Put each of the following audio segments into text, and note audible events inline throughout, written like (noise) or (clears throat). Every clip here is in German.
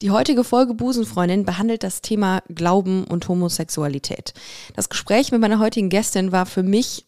Die heutige Folge Busenfreundin behandelt das Thema Glauben und Homosexualität. Das Gespräch mit meiner heutigen Gästin war für mich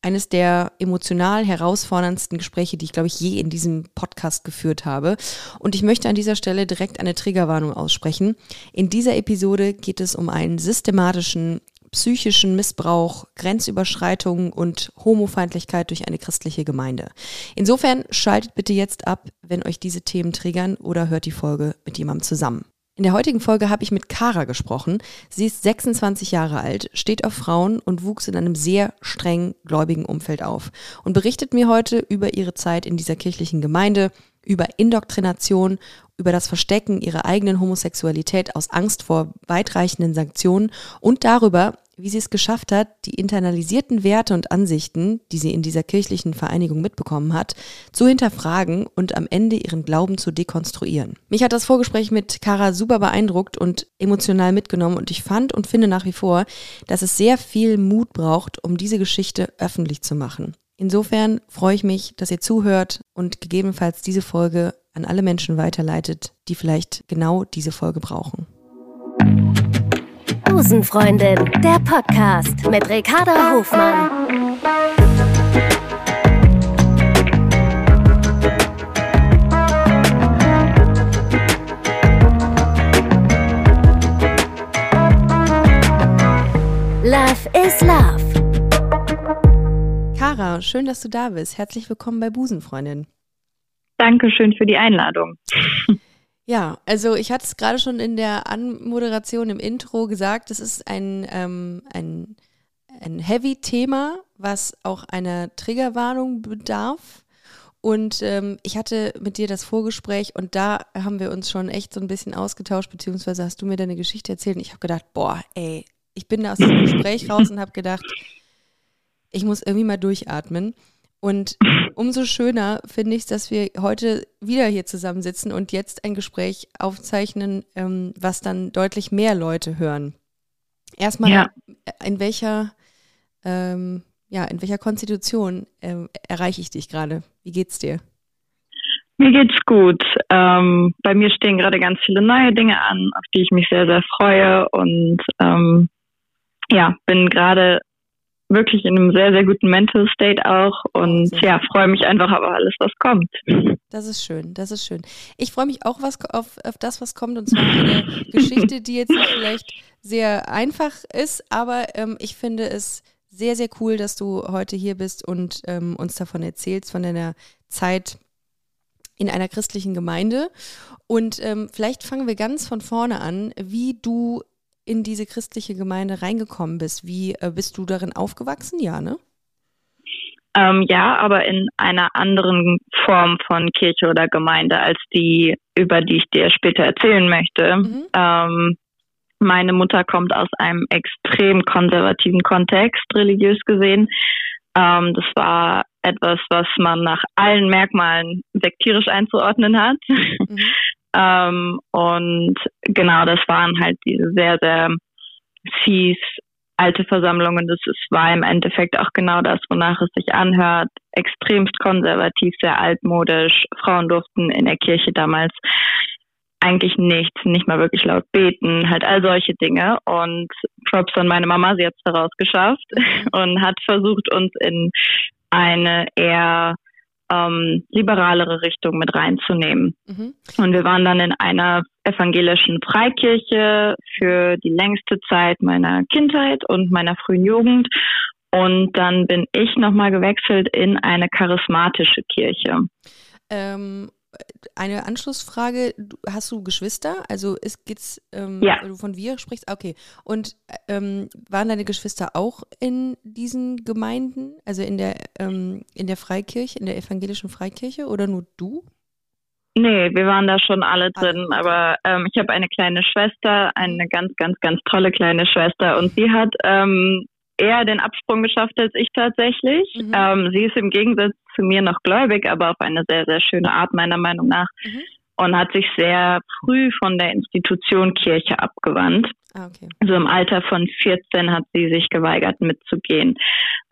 eines der emotional herausforderndsten Gespräche, die ich, glaube ich, je in diesem Podcast geführt habe. Und ich möchte an dieser Stelle direkt eine Triggerwarnung aussprechen. In dieser Episode geht es um einen systematischen psychischen Missbrauch, Grenzüberschreitungen und Homofeindlichkeit durch eine christliche Gemeinde. Insofern schaltet bitte jetzt ab, wenn euch diese Themen triggern oder hört die Folge mit jemandem zusammen. In der heutigen Folge habe ich mit Kara gesprochen. Sie ist 26 Jahre alt, steht auf Frauen und wuchs in einem sehr streng gläubigen Umfeld auf und berichtet mir heute über ihre Zeit in dieser kirchlichen Gemeinde, über Indoktrination, über das Verstecken ihrer eigenen Homosexualität aus Angst vor weitreichenden Sanktionen und darüber, wie sie es geschafft hat, die internalisierten Werte und Ansichten, die sie in dieser kirchlichen Vereinigung mitbekommen hat, zu hinterfragen und am Ende ihren Glauben zu dekonstruieren. Mich hat das Vorgespräch mit Kara super beeindruckt und emotional mitgenommen und ich fand und finde nach wie vor, dass es sehr viel Mut braucht, um diese Geschichte öffentlich zu machen. Insofern freue ich mich, dass ihr zuhört und gegebenenfalls diese Folge an alle Menschen weiterleitet, die vielleicht genau diese Folge brauchen. Busenfreundin, der Podcast mit Ricarda Hofmann. Love is Love. Kara, schön, dass du da bist. Herzlich willkommen bei Busenfreundin. Dankeschön für die Einladung. Ja, also ich hatte es gerade schon in der Anmoderation im Intro gesagt, es ist ein, ähm, ein, ein Heavy-Thema, was auch einer Triggerwarnung bedarf. Und ähm, ich hatte mit dir das Vorgespräch und da haben wir uns schon echt so ein bisschen ausgetauscht, beziehungsweise hast du mir deine Geschichte erzählt und ich habe gedacht, boah, ey, ich bin da aus dem Gespräch raus und habe gedacht, ich muss irgendwie mal durchatmen. Und (laughs) umso schöner finde ich es, dass wir heute wieder hier zusammensitzen und jetzt ein Gespräch aufzeichnen, ähm, was dann deutlich mehr Leute hören. Erstmal, ja. in welcher, ähm, ja, in welcher Konstitution äh, erreiche ich dich gerade? Wie geht's dir? Mir geht's gut. Ähm, bei mir stehen gerade ganz viele neue Dinge an, auf die ich mich sehr, sehr freue und ähm, ja, bin gerade wirklich in einem sehr, sehr guten Mental State auch und sehr ja, freue mich einfach auf alles, was kommt. Das ist schön, das ist schön. Ich freue mich auch was auf, auf das, was kommt und zwar eine Geschichte, die jetzt vielleicht sehr einfach ist, aber ähm, ich finde es sehr, sehr cool, dass du heute hier bist und ähm, uns davon erzählst, von deiner Zeit in einer christlichen Gemeinde. Und ähm, vielleicht fangen wir ganz von vorne an, wie du in diese christliche Gemeinde reingekommen bist. Wie äh, bist du darin aufgewachsen? Ja, ne? Ähm, ja, aber in einer anderen Form von Kirche oder Gemeinde als die, über die ich dir später erzählen möchte. Mhm. Ähm, meine Mutter kommt aus einem extrem konservativen Kontext, religiös gesehen. Ähm, das war etwas, was man nach allen Merkmalen sektierisch einzuordnen hat. Mhm. (laughs) Ähm, und genau, das waren halt diese sehr, sehr fies alte Versammlungen. Das ist, war im Endeffekt auch genau das, wonach es sich anhört. Extremst konservativ, sehr altmodisch. Frauen durften in der Kirche damals eigentlich nichts, nicht mal wirklich laut beten, halt all solche Dinge. Und Props an meine Mama, sie hat es daraus geschafft (laughs) und hat versucht, uns in eine eher ähm, liberalere Richtung mit reinzunehmen. Mhm. Und wir waren dann in einer evangelischen Freikirche für die längste Zeit meiner Kindheit und meiner frühen Jugend. Und dann bin ich nochmal gewechselt in eine charismatische Kirche. Ähm, eine Anschlussfrage. Hast du Geschwister? Also es geht's, ähm, ja. du von wir sprichst? Okay. Und ähm, waren deine Geschwister auch in diesen Gemeinden? Also in der, ähm, in der Freikirche, in der evangelischen Freikirche oder nur du? Nee, wir waren da schon alle ah, drin, aber ähm, ich habe eine kleine Schwester, eine ganz, ganz, ganz tolle kleine Schwester und sie hat ähm, eher den Absprung geschafft als ich tatsächlich. Mhm. Ähm, sie ist im Gegensatz zu mir noch gläubig, aber auf eine sehr, sehr schöne Art meiner Meinung nach. Mhm. Und hat sich sehr früh von der Institution Kirche abgewandt. Ah, okay. Also im Alter von 14 hat sie sich geweigert mitzugehen.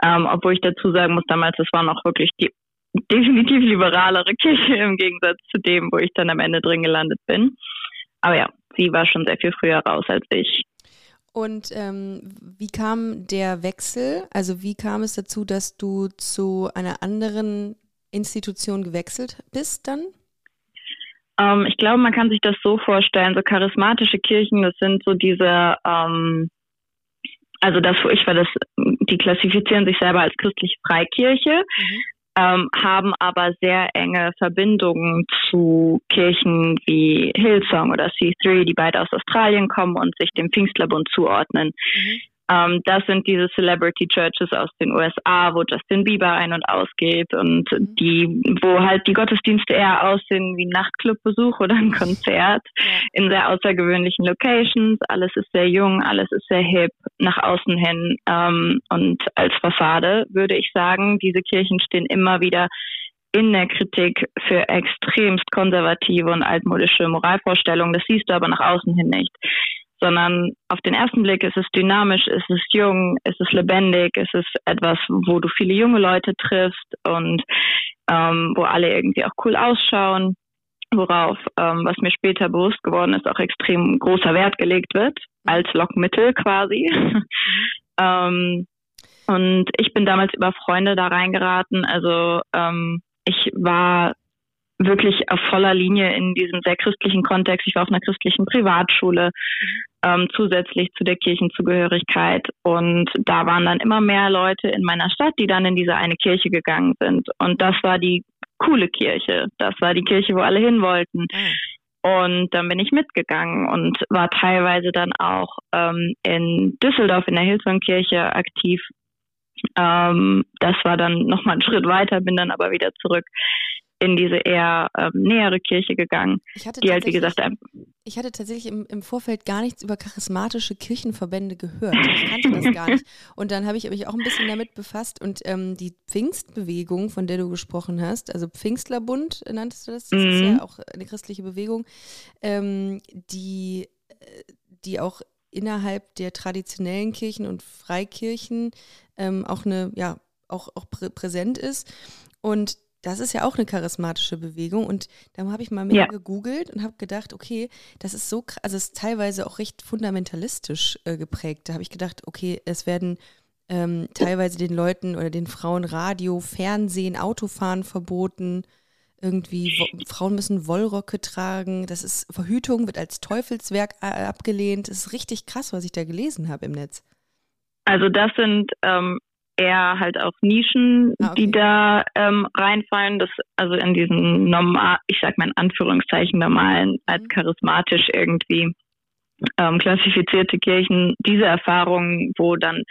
Ähm, obwohl ich dazu sagen muss, damals, das war noch wirklich die (laughs) definitiv liberalere Kirche im Gegensatz zu dem, wo ich dann am Ende drin gelandet bin. aber ja, sie war schon sehr viel früher raus als ich. Und ähm, wie kam der Wechsel? Also wie kam es dazu, dass du zu einer anderen Institution gewechselt bist dann? Ähm, ich glaube, man kann sich das so vorstellen, so charismatische Kirchen, das sind so diese, ähm, also das, wo ich war, das, die klassifizieren sich selber als christliche Freikirche. Mhm ähm, haben aber sehr enge Verbindungen zu Kirchen wie Hillsong oder C3, die beide aus Australien kommen und sich dem Pfingstlerbund zuordnen. Mhm. Ähm, das sind diese Celebrity Churches aus den USA, wo Justin Bieber ein- und ausgeht und mhm. die, wo halt die Gottesdienste eher aussehen wie ein Nachtclubbesuch oder ein Konzert (laughs) in sehr außergewöhnlichen Locations. Alles ist sehr jung, alles ist sehr hip, nach außen hin. Ähm, und als Fassade würde ich sagen, diese Kirchen stehen immer wieder in der Kritik für extremst konservative und altmodische Moralvorstellungen. Das siehst du aber nach außen hin nicht sondern auf den ersten Blick ist es dynamisch, ist es jung, ist es lebendig, ist es etwas, wo du viele junge Leute triffst und ähm, wo alle irgendwie auch cool ausschauen, worauf, ähm, was mir später bewusst geworden ist, auch extrem großer Wert gelegt wird, als Lockmittel quasi. Mhm. (laughs) ähm, und ich bin damals über Freunde da reingeraten. Also ähm, ich war wirklich auf voller Linie in diesem sehr christlichen Kontext. Ich war auf einer christlichen Privatschule, ähm, zusätzlich zu der Kirchenzugehörigkeit. Und da waren dann immer mehr Leute in meiner Stadt, die dann in diese eine Kirche gegangen sind. Und das war die coole Kirche. Das war die Kirche, wo alle hin wollten. Und dann bin ich mitgegangen und war teilweise dann auch ähm, in Düsseldorf in der Hillsong-Kirche aktiv. Ähm, das war dann nochmal ein Schritt weiter, bin dann aber wieder zurück in diese eher ähm, nähere Kirche gegangen, die halt wie gesagt ich hatte tatsächlich im, im Vorfeld gar nichts über charismatische Kirchenverbände gehört. Ich kannte das gar nicht. Und dann habe ich mich auch ein bisschen damit befasst und ähm, die Pfingstbewegung, von der du gesprochen hast, also Pfingstlerbund nanntest du das, das mhm. ist ja mhm. auch eine christliche Bewegung, ähm, die, äh, die auch innerhalb der traditionellen Kirchen und Freikirchen ähm, auch eine, ja, auch, auch prä präsent ist. Und das ist ja auch eine charismatische Bewegung und da habe ich mal mehr ja. gegoogelt und habe gedacht, okay, das ist so, also es ist teilweise auch recht fundamentalistisch äh, geprägt. Da habe ich gedacht, okay, es werden ähm, teilweise den Leuten oder den Frauen Radio, Fernsehen, Autofahren verboten. Irgendwie Frauen müssen Wollröcke tragen. Das ist Verhütung wird als Teufelswerk äh, abgelehnt. Das ist richtig krass, was ich da gelesen habe im Netz. Also das sind ähm, eher halt auch Nischen, ah, okay. die da ähm, reinfallen. Das also in diesen normal, ich sag mal in Anführungszeichen normalen, als mhm. charismatisch irgendwie ähm, klassifizierte Kirchen diese Erfahrungen, wo dann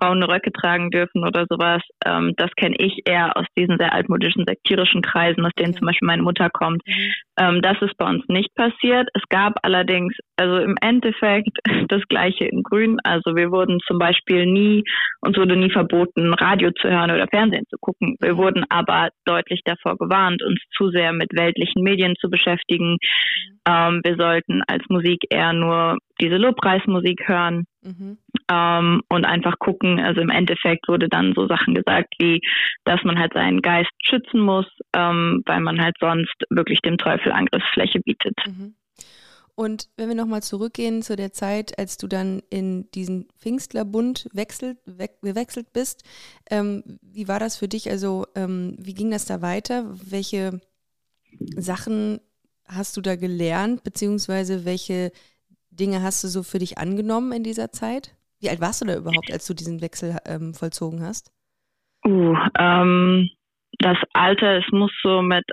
Frauen Röcke tragen dürfen oder sowas. Ähm, das kenne ich eher aus diesen sehr altmodischen sektierischen Kreisen, aus denen zum Beispiel meine Mutter kommt. Mhm. Ähm, das ist bei uns nicht passiert. Es gab allerdings, also im Endeffekt (laughs) das Gleiche in Grün. Also wir wurden zum Beispiel nie, uns wurde nie verboten, Radio zu hören oder Fernsehen zu gucken. Wir mhm. wurden aber deutlich davor gewarnt, uns zu sehr mit weltlichen Medien zu beschäftigen. Mhm. Ähm, wir sollten als Musik eher nur diese Lobpreismusik hören. Mhm. Ähm, und einfach gucken, also im Endeffekt wurde dann so Sachen gesagt wie, dass man halt seinen Geist schützen muss, ähm, weil man halt sonst wirklich dem Teufel Angriffsfläche bietet. Mhm. Und wenn wir nochmal zurückgehen zu der Zeit, als du dann in diesen Pfingstlerbund wechselt, we gewechselt bist, ähm, wie war das für dich? Also ähm, wie ging das da weiter? Welche Sachen hast du da gelernt, beziehungsweise welche Dinge hast du so für dich angenommen in dieser Zeit? Wie alt warst du da überhaupt, als du diesen Wechsel ähm, vollzogen hast? Uh, ähm, das Alter, es muss so mit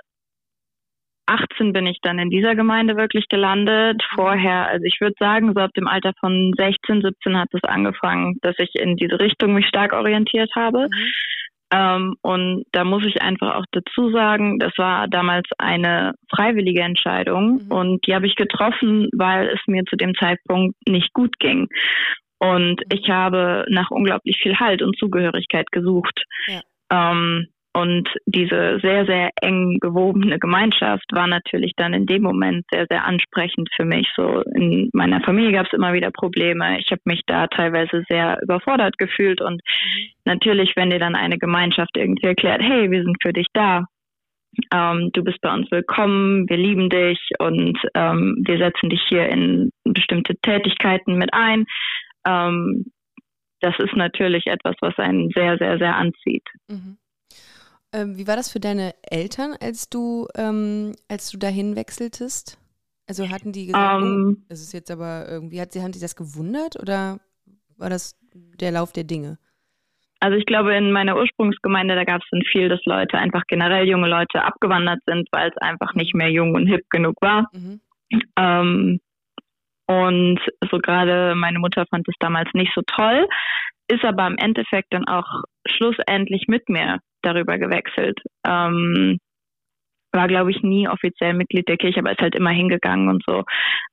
18 bin ich dann in dieser Gemeinde wirklich gelandet. Mhm. Vorher, also ich würde sagen, so ab dem Alter von 16, 17 hat es angefangen, dass ich in diese Richtung mich stark orientiert habe. Mhm. Ähm, und da muss ich einfach auch dazu sagen, das war damals eine freiwillige Entscheidung mhm. und die habe ich getroffen, weil es mir zu dem Zeitpunkt nicht gut ging. Und mhm. ich habe nach unglaublich viel Halt und Zugehörigkeit gesucht. Ja. Ähm, und diese sehr, sehr eng gewobene Gemeinschaft war natürlich dann in dem Moment sehr, sehr ansprechend für mich. So in meiner Familie gab es immer wieder Probleme. Ich habe mich da teilweise sehr überfordert gefühlt. Und natürlich, wenn dir dann eine Gemeinschaft irgendwie erklärt, hey, wir sind für dich da, ähm, du bist bei uns willkommen, wir lieben dich und ähm, wir setzen dich hier in bestimmte Tätigkeiten mit ein. Ähm, das ist natürlich etwas, was einen sehr, sehr, sehr anzieht. Mhm. Ähm, wie war das für deine Eltern, als du, ähm, als du dahin wechseltest? Also hatten die gesagt, um, oh, das ist jetzt aber irgendwie, hat sie, haben die das gewundert oder war das der Lauf der Dinge? Also ich glaube, in meiner Ursprungsgemeinde, da gab es dann viel, dass Leute einfach generell junge Leute abgewandert sind, weil es einfach nicht mehr jung und hip genug war. Mhm. Ähm, und so gerade meine Mutter fand es damals nicht so toll, ist aber im Endeffekt dann auch schlussendlich mit mir darüber gewechselt. Ähm, war, glaube ich, nie offiziell Mitglied der Kirche, aber ist halt immer hingegangen und so.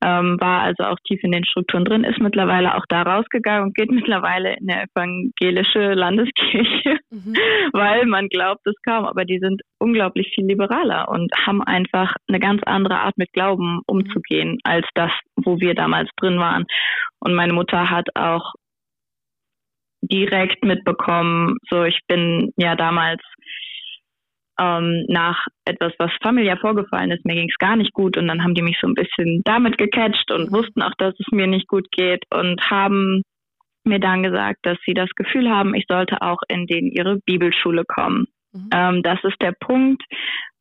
Ähm, war also auch tief in den Strukturen drin, ist mittlerweile auch da rausgegangen und geht mittlerweile in der evangelische Landeskirche, mhm. (laughs) weil man glaubt es kaum, aber die sind unglaublich viel liberaler und haben einfach eine ganz andere Art mit Glauben umzugehen mhm. als das, wo wir damals drin waren. Und meine Mutter hat auch direkt mitbekommen, so ich bin ja damals ähm, nach etwas, was familiär vorgefallen ist. Mir ging es gar nicht gut und dann haben die mich so ein bisschen damit gecatcht und wussten auch, dass es mir nicht gut geht und haben mir dann gesagt, dass sie das Gefühl haben, ich sollte auch in den ihre Bibelschule kommen. Mhm. Ähm, das ist der Punkt,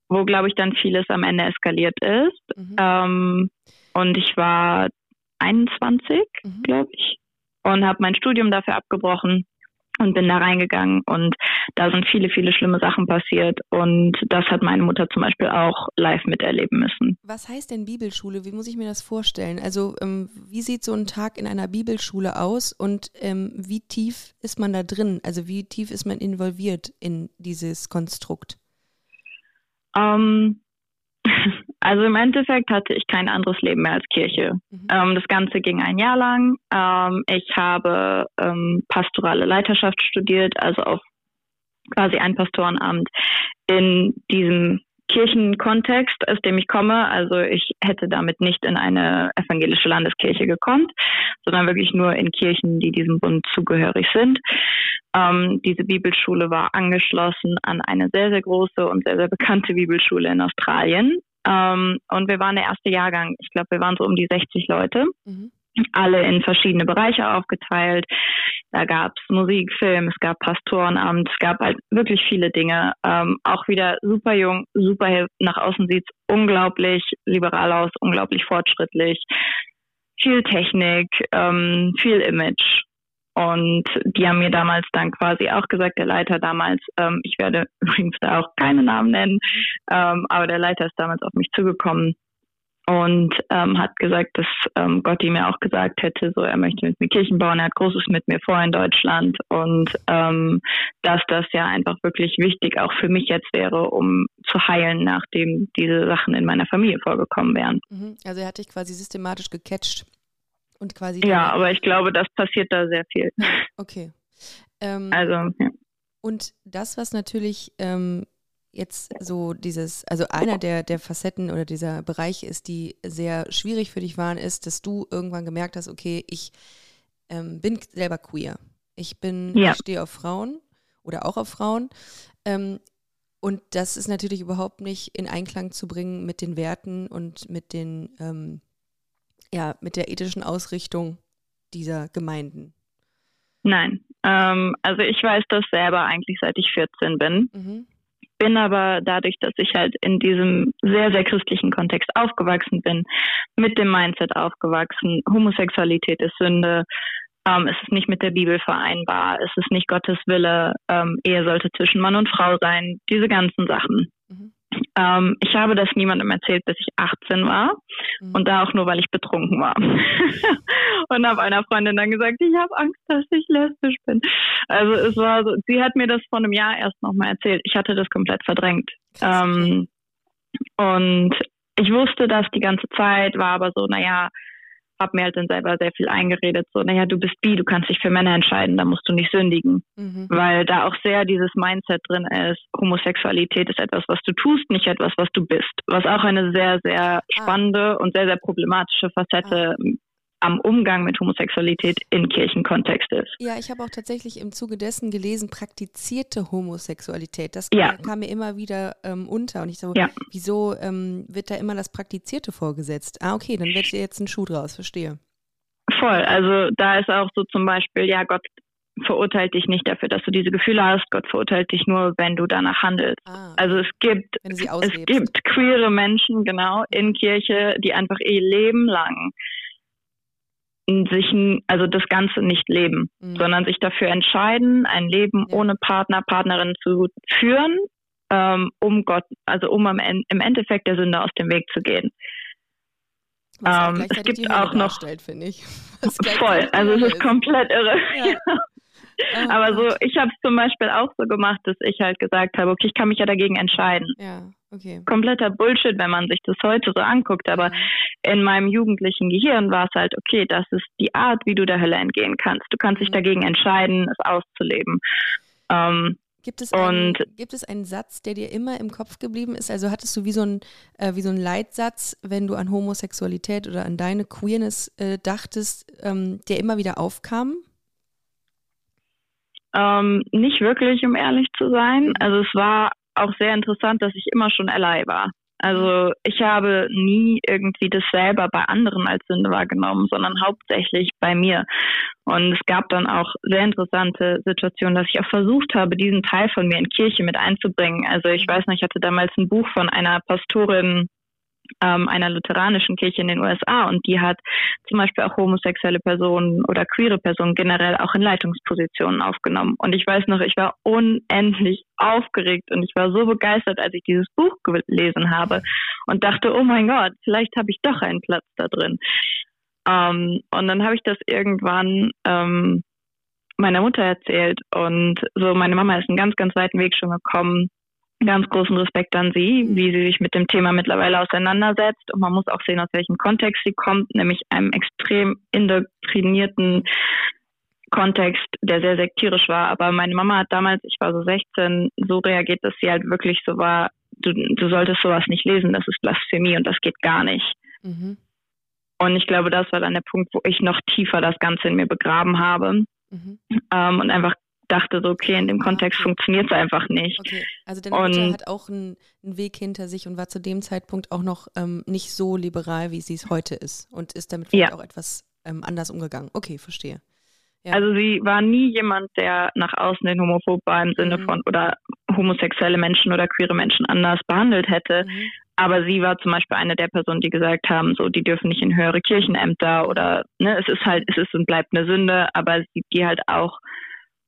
wo, glaube ich, dann vieles am Ende eskaliert ist. Mhm. Ähm, und ich war 21, mhm. glaube ich, und habe mein Studium dafür abgebrochen und bin da reingegangen und da sind viele, viele schlimme Sachen passiert und das hat meine Mutter zum Beispiel auch live miterleben müssen. Was heißt denn Bibelschule? Wie muss ich mir das vorstellen? Also ähm, wie sieht so ein Tag in einer Bibelschule aus und ähm, wie tief ist man da drin? Also wie tief ist man involviert in dieses Konstrukt? Ähm, (laughs) also im Endeffekt hatte ich kein anderes Leben mehr als Kirche. Mhm. Ähm, das Ganze ging ein Jahr lang. Ähm, ich habe ähm, pastorale Leiterschaft studiert, also auf quasi ein Pastorenamt in diesem Kirchenkontext, aus dem ich komme. Also ich hätte damit nicht in eine evangelische Landeskirche gekonnt, sondern wirklich nur in Kirchen, die diesem Bund zugehörig sind. Ähm, diese Bibelschule war angeschlossen an eine sehr, sehr große und sehr, sehr bekannte Bibelschule in Australien. Ähm, und wir waren der erste Jahrgang. Ich glaube, wir waren so um die 60 Leute. Mhm. Alle in verschiedene Bereiche aufgeteilt. Da gab es Musik, Film, es gab Pastorenamt, es gab halt wirklich viele Dinge. Ähm, auch wieder super jung, super nach außen sieht es unglaublich liberal aus, unglaublich fortschrittlich. Viel Technik, ähm, viel Image. Und die haben mir damals dann quasi auch gesagt, der Leiter damals, ähm, ich werde (laughs) übrigens da auch keine Namen nennen, ähm, aber der Leiter ist damals auf mich zugekommen und ähm, hat gesagt, dass ähm, Gott ihm ja auch gesagt hätte, so er möchte mit mir Kirchen bauen, er hat Großes mit mir vor in Deutschland und ähm, dass das ja einfach wirklich wichtig auch für mich jetzt wäre, um zu heilen, nachdem diese Sachen in meiner Familie vorgekommen wären. Mhm. Also er hat dich quasi systematisch gecatcht und quasi. Ja, aber ich glaube, das passiert da sehr viel. Okay. Ähm, also, ja. Und das, was natürlich ähm, jetzt so dieses, also einer der, der Facetten oder dieser Bereiche ist, die sehr schwierig für dich waren, ist, dass du irgendwann gemerkt hast, okay, ich ähm, bin selber queer. Ich bin, ja. ich stehe auf Frauen oder auch auf Frauen. Ähm, und das ist natürlich überhaupt nicht in Einklang zu bringen mit den Werten und mit den ähm, ja, mit der ethischen Ausrichtung dieser Gemeinden? Nein, ähm, also ich weiß das selber eigentlich seit ich 14 bin. Mhm. Bin aber dadurch, dass ich halt in diesem sehr, sehr christlichen Kontext aufgewachsen bin, mit dem Mindset aufgewachsen, Homosexualität ist Sünde, ähm, es ist nicht mit der Bibel vereinbar, es ist nicht Gottes Wille, ähm, Ehe sollte zwischen Mann und Frau sein, diese ganzen Sachen. Mhm. Ähm, ich habe das niemandem erzählt, bis ich 18 war mhm. und da auch nur, weil ich betrunken war. (laughs) und habe einer Freundin dann gesagt, ich habe Angst, dass ich lesbisch bin. Also es war so, sie hat mir das vor einem Jahr erst nochmal erzählt. Ich hatte das komplett verdrängt. Ähm, und ich wusste das die ganze Zeit, war aber so, naja, habe mir halt dann selber sehr viel eingeredet, so, naja, du bist bi, du kannst dich für Männer entscheiden, da musst du nicht sündigen. Mhm. Weil da auch sehr dieses Mindset drin ist, Homosexualität ist etwas, was du tust, nicht etwas, was du bist. Was auch eine sehr, sehr ah. spannende ah. und sehr, sehr problematische Facette ah. Am Umgang mit Homosexualität in Kirchenkontext ist. Ja, ich habe auch tatsächlich im Zuge dessen gelesen, praktizierte Homosexualität. Das Ja. kam mir immer wieder ähm, unter. Und ich so, Ja. wieso ähm, wird da immer das Praktizierte vorgesetzt? Ah, okay, dann wird jetzt ein Schuh draus, verstehe. Voll. Also da ist auch so zum Beispiel, ja, Gott verurteilt dich nicht dafür, dass du diese Gefühle hast. Gott verurteilt dich nur, wenn du danach handelst. Ah, Also es gibt es gibt queere Menschen, genau, in Kirche, die einfach ihr Leben lang sich, also das Ganze nicht leben, Mhm. sondern sich dafür entscheiden, ein Leben Ja. ohne Partner, Partnerin zu führen, ähm, um Gott, also um am im Endeffekt der Sünde aus dem Weg zu gehen. Was ähm, es gibt auch noch- finde ich. (laughs) Was Voll, also es Hölle ist komplett irre. Ja. Oh (laughs) Aber so, ich habe es zum Beispiel auch so gemacht, dass ich halt gesagt habe, okay, ich kann mich ja dagegen entscheiden. Ja, okay. Kompletter Bullshit, wenn man sich das heute so anguckt, aber in meinem jugendlichen Gehirn war es halt, okay, das ist die Art, wie du der Hölle entgehen kannst. Du kannst dich Mhm. dagegen entscheiden, es auszuleben. Ähm, Gibt es, einen, gibt es einen Satz, der dir immer im Kopf geblieben ist? Also hattest du wie so ein, äh, wie so ein Leitsatz, wenn du an Homosexualität oder an deine Queerness äh, dachtest, ähm, der immer wieder aufkam? ähm, nicht wirklich, um ehrlich zu sein. Mhm. Also es war auch sehr interessant, dass ich immer schon ally war. Also ich habe nie irgendwie das selber bei anderen als Sünde wahrgenommen, sondern hauptsächlich bei mir. Und es gab dann auch sehr interessante Situationen, dass ich auch versucht habe, diesen Teil von mir in Kirche mit einzubringen. Also ich weiß noch, ich hatte damals ein Buch von einer Pastorin ähm, einer lutheranischen Kirche in den USA und die hat zum Beispiel auch homosexuelle Personen oder queere Personen generell auch in Leitungspositionen aufgenommen. Und ich weiß noch, ich war unendlich aufgeregt und ich war so begeistert, als ich dieses Buch gelesen habe und dachte, oh mein Gott, vielleicht habe ich doch einen Platz da drin. Ähm, und dann habe ich das irgendwann ähm, meiner Mutter erzählt und so meine Mama ist einen ganz, ganz weiten Weg schon gekommen. Ganz großen Respekt an sie, wie sie sich mit dem Thema mittlerweile auseinandersetzt. Und man muss auch sehen, aus welchem Kontext sie kommt, nämlich einem extrem indoktrinierten Kontext, der sehr sektierisch war. Aber meine Mama hat damals, ich war so 16, so reagiert, dass sie halt wirklich so war, du, du solltest sowas nicht lesen, das ist Blasphemie und das geht gar nicht. Mhm. Und ich glaube, das war dann der Punkt, wo ich noch tiefer das Ganze in mir begraben habe Mhm. ähm, und einfach dachte so, okay, in dem Kontext Okay. funktioniert es einfach nicht. Okay, also deine Mutter Und- hat auch einen, einen Weg hinter sich und war zu dem Zeitpunkt auch noch ähm, nicht so liberal, wie sie es heute ist und ist damit vielleicht Ja. auch etwas ähm, anders umgegangen. Okay, verstehe. Ja. Also sie war nie jemand, der nach außen den homophob war im Sinne Mhm. von oder homosexuelle Menschen oder queere Menschen anders behandelt hätte. Mhm. Aber sie war zum Beispiel eine der Personen, die gesagt haben, so, die dürfen nicht in höhere Kirchenämter oder, ne, es ist halt, es ist und bleibt eine Sünde, aber sie, die halt auch,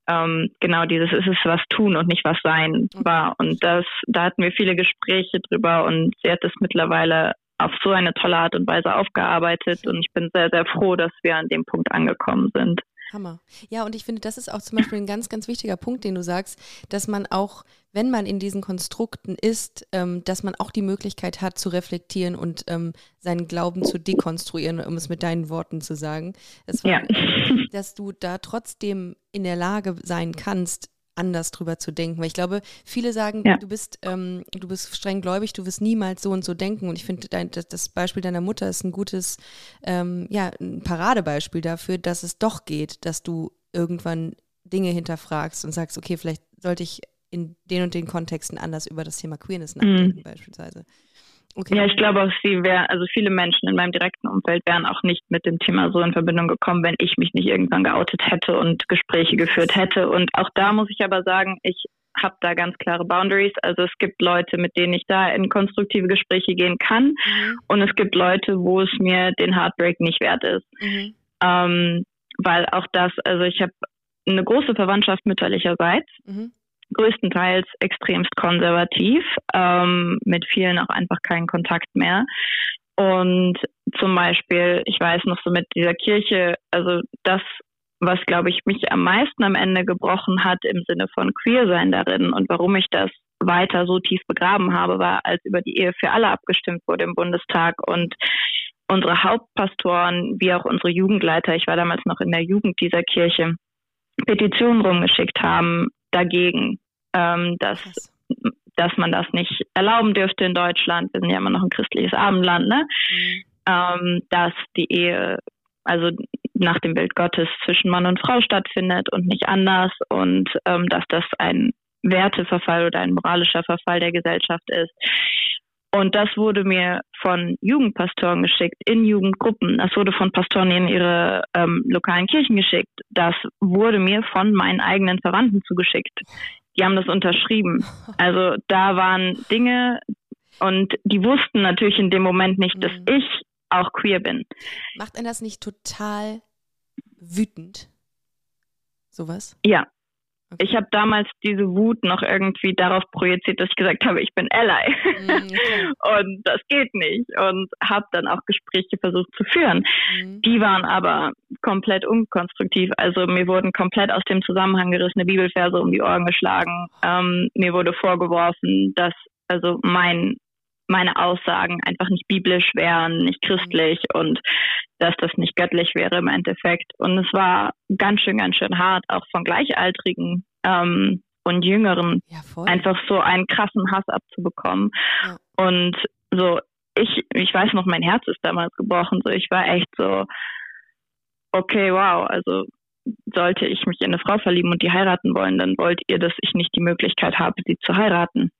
ähm, genau dieses, es ist was tun und nicht was sein Okay. war. Und das, da hatten wir viele Gespräche drüber und sie hat es mittlerweile auf so eine tolle Art und Weise aufgearbeitet und ich bin sehr, sehr froh, dass wir an dem Punkt angekommen sind. Hammer. Ja, und ich finde, das ist auch zum Beispiel ein ganz, ganz wichtiger Punkt, den du sagst, dass man auch, wenn man in diesen Konstrukten ist, ähm, dass man auch die Möglichkeit hat zu reflektieren und ähm, seinen Glauben zu dekonstruieren, um es mit deinen Worten zu sagen. Das war, Ja. dass du da trotzdem in der Lage sein kannst, anders drüber zu denken. Weil ich glaube, viele sagen, Ja. du bist, ähm, du bist streng gläubig, du wirst niemals so und so denken. Und ich finde, das, Beispiel deiner Mutter ist ein gutes, ähm, ja, ein Paradebeispiel dafür, dass es doch geht, dass du irgendwann Dinge hinterfragst und sagst, okay, vielleicht sollte ich in den und den Kontexten anders über das Thema Queerness nachdenken, beispielsweise. Okay. Ja, ich glaube auch, sie wäre, also viele Menschen in meinem direkten Umfeld wären auch nicht mit dem Thema so in Verbindung gekommen, wenn ich mich nicht irgendwann geoutet hätte und Gespräche geführt hätte. Und auch da muss ich aber sagen, ich habe da ganz klare Boundaries. Also es gibt Leute, mit denen ich da in konstruktive Gespräche gehen kann. Mhm. Und es gibt Leute, wo es mir den Heartbreak nicht wert ist. Mhm. Ähm, weil auch das, also ich habe eine große Verwandtschaft mütterlicherseits Mhm. Größtenteils extremst konservativ, ähm, mit vielen auch einfach keinen Kontakt mehr. Und zum Beispiel, ich weiß noch so mit dieser Kirche, also das, was glaube ich mich am meisten am Ende gebrochen hat im Sinne von Queer sein darin und warum ich das weiter so tief begraben habe, war, als über die Ehe für alle abgestimmt wurde im Bundestag und unsere Hauptpastoren, wie auch unsere Jugendleiter, ich war damals noch in der Jugend dieser Kirche, Petitionen rumgeschickt haben dagegen, ähm, dass, Krass. dass man das nicht erlauben dürfte in Deutschland. Wir sind ja immer noch ein christliches Abendland, ne? Mhm. Ähm, dass die Ehe also nach dem Bild Gottes zwischen Mann und Frau stattfindet und nicht anders und ähm, dass das ein Werteverfall oder ein moralischer Verfall der Gesellschaft ist. Und das wurde mir von Jugendpastoren geschickt, in Jugendgruppen. Das wurde von Pastoren in ihre ähm, lokalen Kirchen geschickt. Das wurde mir von meinen eigenen Verwandten zugeschickt. Die haben das unterschrieben. Also da waren Dinge und die wussten natürlich in dem Moment nicht, dass mhm. ich auch queer bin. Macht einen das nicht total wütend? Sowas? Ja, Okay. Ich habe damals diese Wut noch irgendwie darauf projiziert, dass ich gesagt habe, ich bin Ally. Mhm, (laughs) und das geht nicht. Und habe dann auch Gespräche versucht zu führen. Mhm. Die waren aber komplett unkonstruktiv. Also mir wurden komplett aus dem Zusammenhang gerissene Bibelverse um die Ohren geschlagen. Ähm, mir wurde vorgeworfen, dass also mein meine Aussagen einfach nicht biblisch wären, nicht christlich und dass das nicht göttlich wäre im Endeffekt. Und es war ganz schön, ganz schön hart, auch von Gleichaltrigen ähm, und Jüngeren, ja, einfach so einen krassen Hass abzubekommen. Ja. Und so, ich, ich weiß noch, mein Herz ist damals gebrochen. So, ich war echt so, okay, wow, also sollte ich mich in eine Frau verlieben und die heiraten wollen, dann wollt ihr, dass ich nicht die Möglichkeit habe, sie zu heiraten.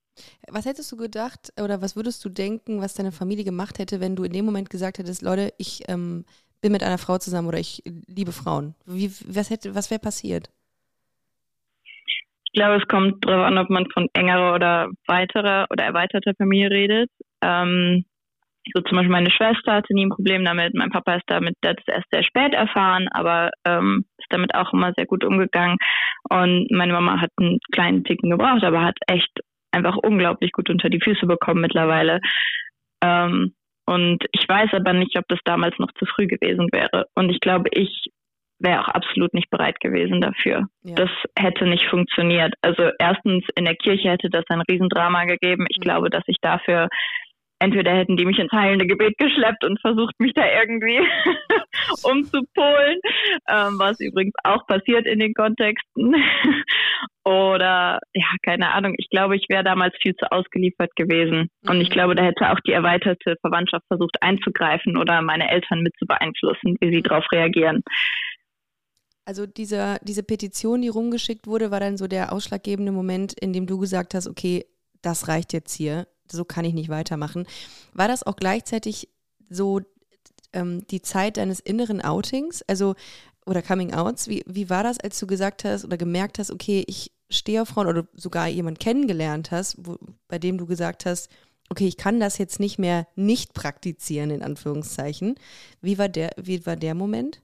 Was hättest du gedacht oder was würdest du denken, was deine Familie gemacht hätte, wenn du in dem Moment gesagt hättest, Leute, ich ähm, bin mit einer Frau zusammen oder ich liebe Frauen? Wie, was was wäre passiert? Ich glaube, es kommt darauf an, ob man von engerer oder weiterer oder erweiterter Familie redet. Ähm, so zum Beispiel meine Schwester hatte nie ein Problem damit. Mein Papa ist damit das erst sehr spät erfahren, aber ähm, ist damit auch immer sehr gut umgegangen. Und meine Mama hat einen kleinen Ticken gebraucht, aber hat echt einfach unglaublich gut unter die Füße bekommen mittlerweile. Ähm, und ich weiß aber nicht, ob das damals noch zu früh gewesen wäre. Und ich glaube, ich wäre auch absolut nicht bereit gewesen dafür. Ja. Das hätte nicht funktioniert. Also erstens in der Kirche hätte das ein Riesendrama gegeben. Ich mhm. glaube, dass ich dafür entweder hätten die mich ins heilende Gebet geschleppt und versucht, mich da irgendwie (laughs) umzupolen, ähm, was übrigens auch passiert in den Kontexten. (laughs) Oder ja, keine Ahnung. Ich glaube, ich wäre damals viel zu ausgeliefert gewesen. Und ich mhm. glaube, da hätte auch die erweiterte Verwandtschaft versucht einzugreifen oder meine Eltern mit zu beeinflussen, wie sie darauf reagieren. Also diese, diese Petition, die rumgeschickt wurde, war dann so der ausschlaggebende Moment, in dem du gesagt hast, okay, das reicht jetzt hier so kann ich nicht weitermachen. War das auch gleichzeitig so ähm, die Zeit deines inneren Outings, also oder Coming Outs? Wie, wie war das, als du gesagt hast oder gemerkt hast, okay, ich stehe auf Frauen oder sogar jemanden kennengelernt hast, wo, bei dem du gesagt hast, okay, ich kann das jetzt nicht mehr nicht praktizieren, in Anführungszeichen. Wie war der, wie war der Moment?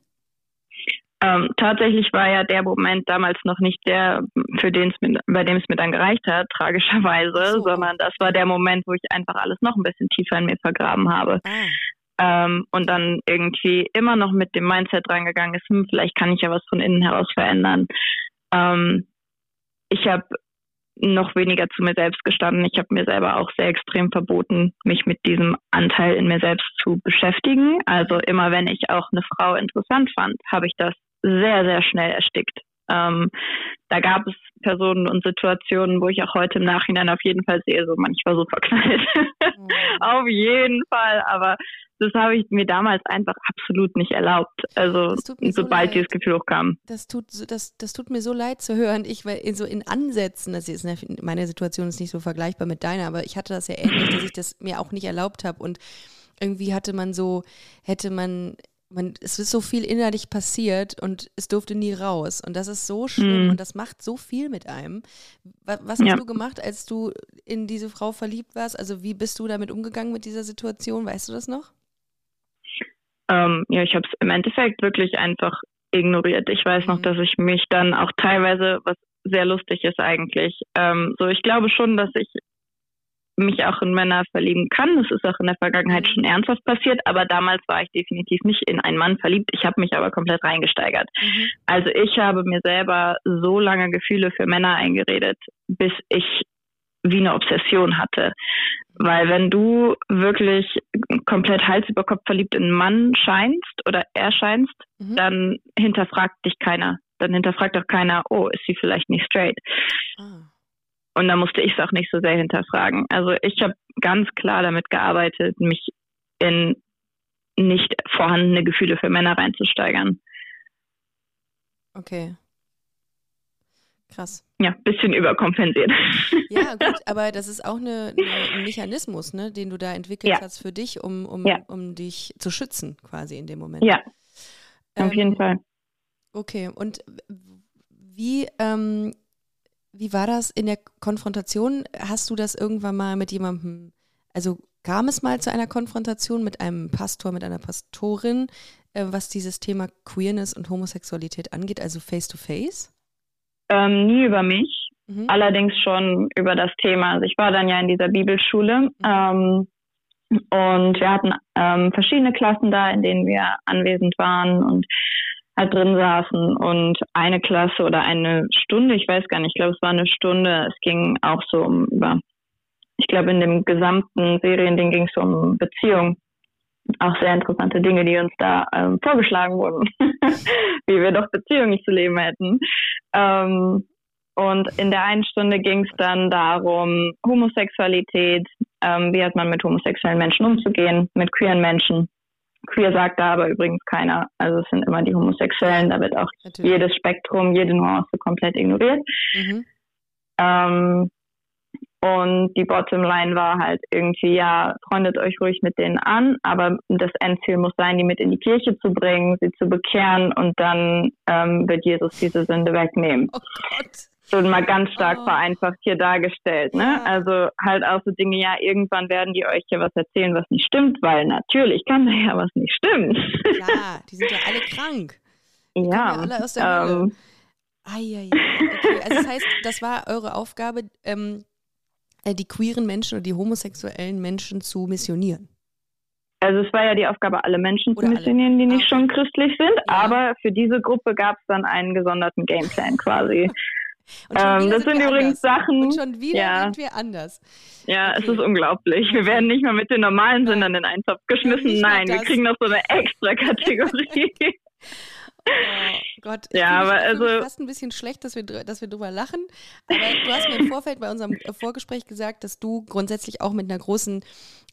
Ähm, tatsächlich war ja der Moment damals noch nicht der, für den es mir, bei dem es mir dann gereicht hat, tragischerweise, so. sondern das war der Moment, wo ich einfach alles noch ein bisschen tiefer in mir vergraben habe. Ah. Ähm, und dann irgendwie immer noch mit dem Mindset reingegangen ist, hm, vielleicht kann ich ja was von innen heraus verändern. Ähm, ich habe noch weniger zu mir selbst gestanden. Ich habe mir selber auch sehr extrem verboten, mich mit diesem Anteil in mir selbst zu beschäftigen. Also immer wenn ich auch eine Frau interessant fand, habe ich das sehr, sehr schnell erstickt. Ähm, da gab es Personen und Situationen, wo ich auch heute im Nachhinein auf jeden Fall sehe, so man, ich war so verknallt. Mhm. (laughs) auf jeden Fall, aber das habe ich mir damals einfach absolut nicht erlaubt. Also sobald so dieses Gefühl hochkam. Das tut, das, das tut mir so leid zu hören. Ich war in, so in Ansätzen, das ist meine Situation ist nicht so vergleichbar mit deiner, aber ich hatte das ja ähnlich, dass ich das mir auch nicht erlaubt habe und irgendwie hatte man so, hätte man man, es ist so viel innerlich passiert und es durfte nie raus. Und das ist so schlimm mm. und das macht so viel mit einem. Was, was ja. hast du gemacht, als du in diese Frau verliebt warst? Also wie bist du damit umgegangen mit dieser Situation? Weißt du das noch? Ähm, ja, ich habe es im Endeffekt wirklich einfach ignoriert. Ich weiß noch, mhm. dass ich mich dann auch teilweise, was sehr lustig ist eigentlich, ähm, so ich glaube schon, dass ich mich auch in Männer verlieben kann. Das ist auch in der Vergangenheit schon ernsthaft passiert, aber damals war ich definitiv nicht in einen Mann verliebt. Ich habe mich aber komplett reingesteigert. Mhm. Also ich habe mir selber so lange Gefühle für Männer eingeredet, bis ich wie eine Obsession hatte. Weil wenn du wirklich komplett Hals über Kopf verliebt in einen Mann scheinst oder erscheinst, mhm. dann hinterfragt dich keiner. Dann hinterfragt auch keiner, oh, ist sie vielleicht nicht straight. Ah. Und da musste ich es auch nicht so sehr hinterfragen. Also ich habe ganz klar damit gearbeitet, mich in nicht vorhandene Gefühle für Männer reinzusteigern. Okay. Krass. Ja, bisschen überkompensiert. Ja, (laughs) gut, aber das ist auch eine, eine, ein Mechanismus, ne, den du da entwickelt ja. hast für dich, um, um, ja. um dich zu schützen, quasi in dem Moment. Ja, auf ähm, jeden Fall. Okay, und wie, ähm, wie war das in der Konfrontation? Hast du das irgendwann mal mit jemandem, also kam es mal zu einer Konfrontation mit einem Pastor, mit einer Pastorin, äh, was dieses Thema Queerness und Homosexualität angeht, also face to face? Ähm, nie über mich, mhm. allerdings schon über das Thema. Also ich war dann ja in dieser Bibelschule mhm. ähm, und wir hatten ähm, verschiedene Klassen da, in denen wir anwesend waren und halt drin saßen und eine Klasse oder eine Stunde, ich weiß gar nicht, ich glaube es war eine Stunde, es ging auch so um über, ich glaube in dem gesamten Seriending ging es um Beziehung. Auch sehr interessante Dinge, die uns da ähm, vorgeschlagen wurden, (laughs) wie wir doch Beziehungen zu leben hätten. Ähm, und in der einen Stunde ging es dann darum, Homosexualität, ähm, wie hat man mit homosexuellen Menschen umzugehen, mit queeren Menschen. Queer sagt da aber übrigens keiner. Also es sind immer die Homosexuellen, da wird auch Natürlich. jedes Spektrum, jede Nuance komplett ignoriert. Mhm. Ähm, und die Bottomline war halt irgendwie, ja, freundet euch ruhig mit denen an, aber das Endziel muss sein, die mit in die Kirche zu bringen, sie zu bekehren und dann ähm, wird Jesus diese Sünde wegnehmen. Oh Gott so mal ganz stark oh. vereinfacht hier dargestellt. Ne? Ja. Also halt auch so Dinge, ja, irgendwann werden die euch ja was erzählen, was nicht stimmt, weil natürlich kann da ja was nicht stimmen. Ja, (laughs) die sind ja alle krank. Die ja. ja alle aus der Hölle. Ähm, ah, ja, ja. Okay. Also das heißt, das war eure Aufgabe, ähm, äh, die queeren Menschen oder die homosexuellen Menschen zu missionieren. Also es war ja die Aufgabe, alle Menschen Oder zu missionieren, die nicht ah, schon christlich sind, ja. aber für diese Gruppe gab es dann einen gesonderten Gameplan quasi. (laughs) Ähm, das sind, sind übrigens Sachen. Und schon wieder ja. sind wir anders. Ja, okay. es ist unglaublich. Wir werden nicht mal mit den normalen Sündern in einen Topf geschmissen. Nein, wir kriegen noch so eine (laughs) extra Kategorie. (laughs) Oh Gott, ich ja, aber also fast ein bisschen schlecht, dass wir, dass wir drüber lachen. Aber du hast mir im Vorfeld bei unserem Vorgespräch gesagt, dass du grundsätzlich auch mit einer großen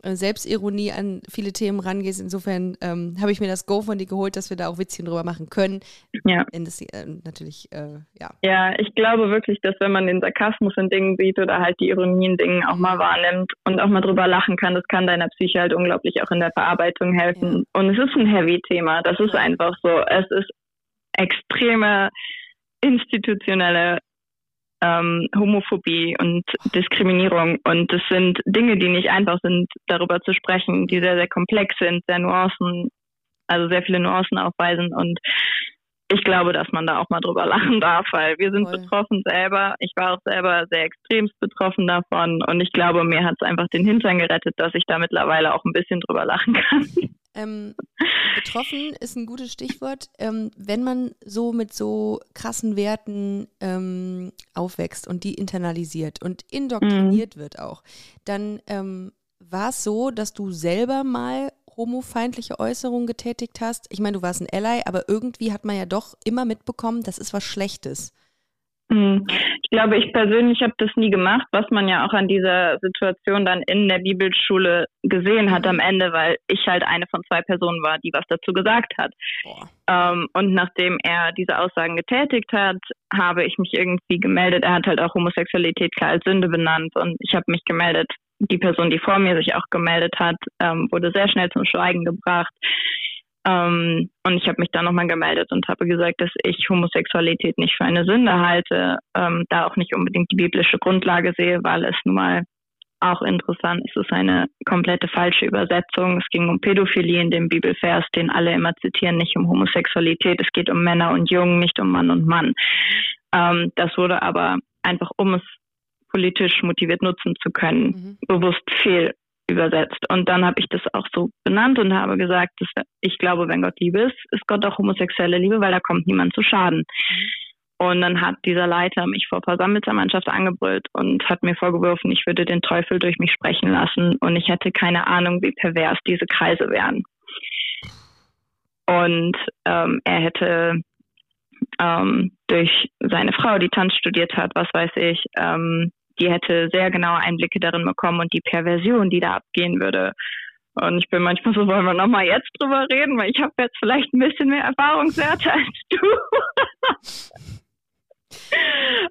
äh, Selbstironie an viele Themen rangehst. Insofern ähm, habe ich mir das Go von dir geholt, dass wir da auch Witzchen drüber machen können. Ja. Das, äh, natürlich, äh, ja. Ja, ich glaube wirklich, dass wenn man den Sarkasmus in Dingen sieht oder halt die Ironie in Dingen auch mal wahrnimmt und auch mal drüber lachen kann, das kann deiner Psyche halt unglaublich auch in der Verarbeitung helfen. Ja. Und es ist ein Heavy-Thema. Das ist ja. einfach so. Es ist extreme institutionelle ähm, Homophobie und Diskriminierung. Und das sind Dinge, die nicht einfach sind, darüber zu sprechen, die sehr, sehr komplex sind, sehr Nuancen, also sehr viele Nuancen aufweisen. Und ich glaube, dass man da auch mal drüber lachen (laughs) darf, weil wir sind Voll. betroffen selber. Ich war auch selber sehr extremst betroffen davon. Und ich glaube, mir hat es einfach den Hintern gerettet, dass ich da mittlerweile auch ein bisschen drüber lachen kann. (laughs) Ähm, betroffen ist ein gutes Stichwort. Ähm, wenn man so mit so krassen Werten ähm, aufwächst und die internalisiert und indoktriniert mhm. wird auch, dann ähm, war es so, dass du selber mal homofeindliche Äußerungen getätigt hast. Ich meine, du warst ein Ally, aber irgendwie hat man ja doch immer mitbekommen, das ist was Schlechtes. Hm. Ich glaube, ich persönlich habe das nie gemacht, was man ja auch an dieser Situation dann in der Bibelschule gesehen hat am. Ende, weil ich halt eine von zwei Personen war, die was dazu gesagt hat. Ähm, und nachdem er diese Aussagen getätigt hat, habe ich mich irgendwie gemeldet. Er hat halt auch Homosexualität klar als Sünde benannt und ich habe mich gemeldet. Die Person, die vor mir sich auch gemeldet hat, ähm, wurde sehr schnell zum Schweigen gebracht. Ähm, und ich habe mich dann nochmal gemeldet und habe gesagt, dass ich Homosexualität nicht für eine Sünde halte, ähm, da auch nicht unbedingt die biblische Grundlage sehe, weil es nun mal auch interessant ist, es ist eine komplette falsche Übersetzung. Es ging um Pädophilie in dem Bibelvers, den alle immer zitieren, nicht um Homosexualität. Es geht um Männer und Jungen, nicht um Mann und Mann. Ähm, das wurde aber einfach, um es politisch motiviert nutzen zu können, mhm. bewusst fehl übersetzt. Und dann habe ich das auch so benannt und habe gesagt, dass ich glaube, wenn Gott Liebe ist, ist Gott auch homosexuelle Liebe, weil da kommt niemand zu Schaden. Und dann hat dieser Leiter mich vor versammelter Mannschaft angebrüllt und hat mir vorgeworfen, ich würde den Teufel durch mich sprechen lassen und ich hätte keine Ahnung, wie pervers diese Kreise wären. Und ähm, er hätte ähm, durch seine Frau, die Tanz studiert hat, was weiß ich, ähm, die hätte sehr genaue Einblicke darin bekommen und die Perversion, die da abgehen würde. Und ich bin manchmal so, wollen wir nochmal jetzt drüber reden, weil ich habe jetzt vielleicht ein bisschen mehr Erfahrungswerte (laughs) als du.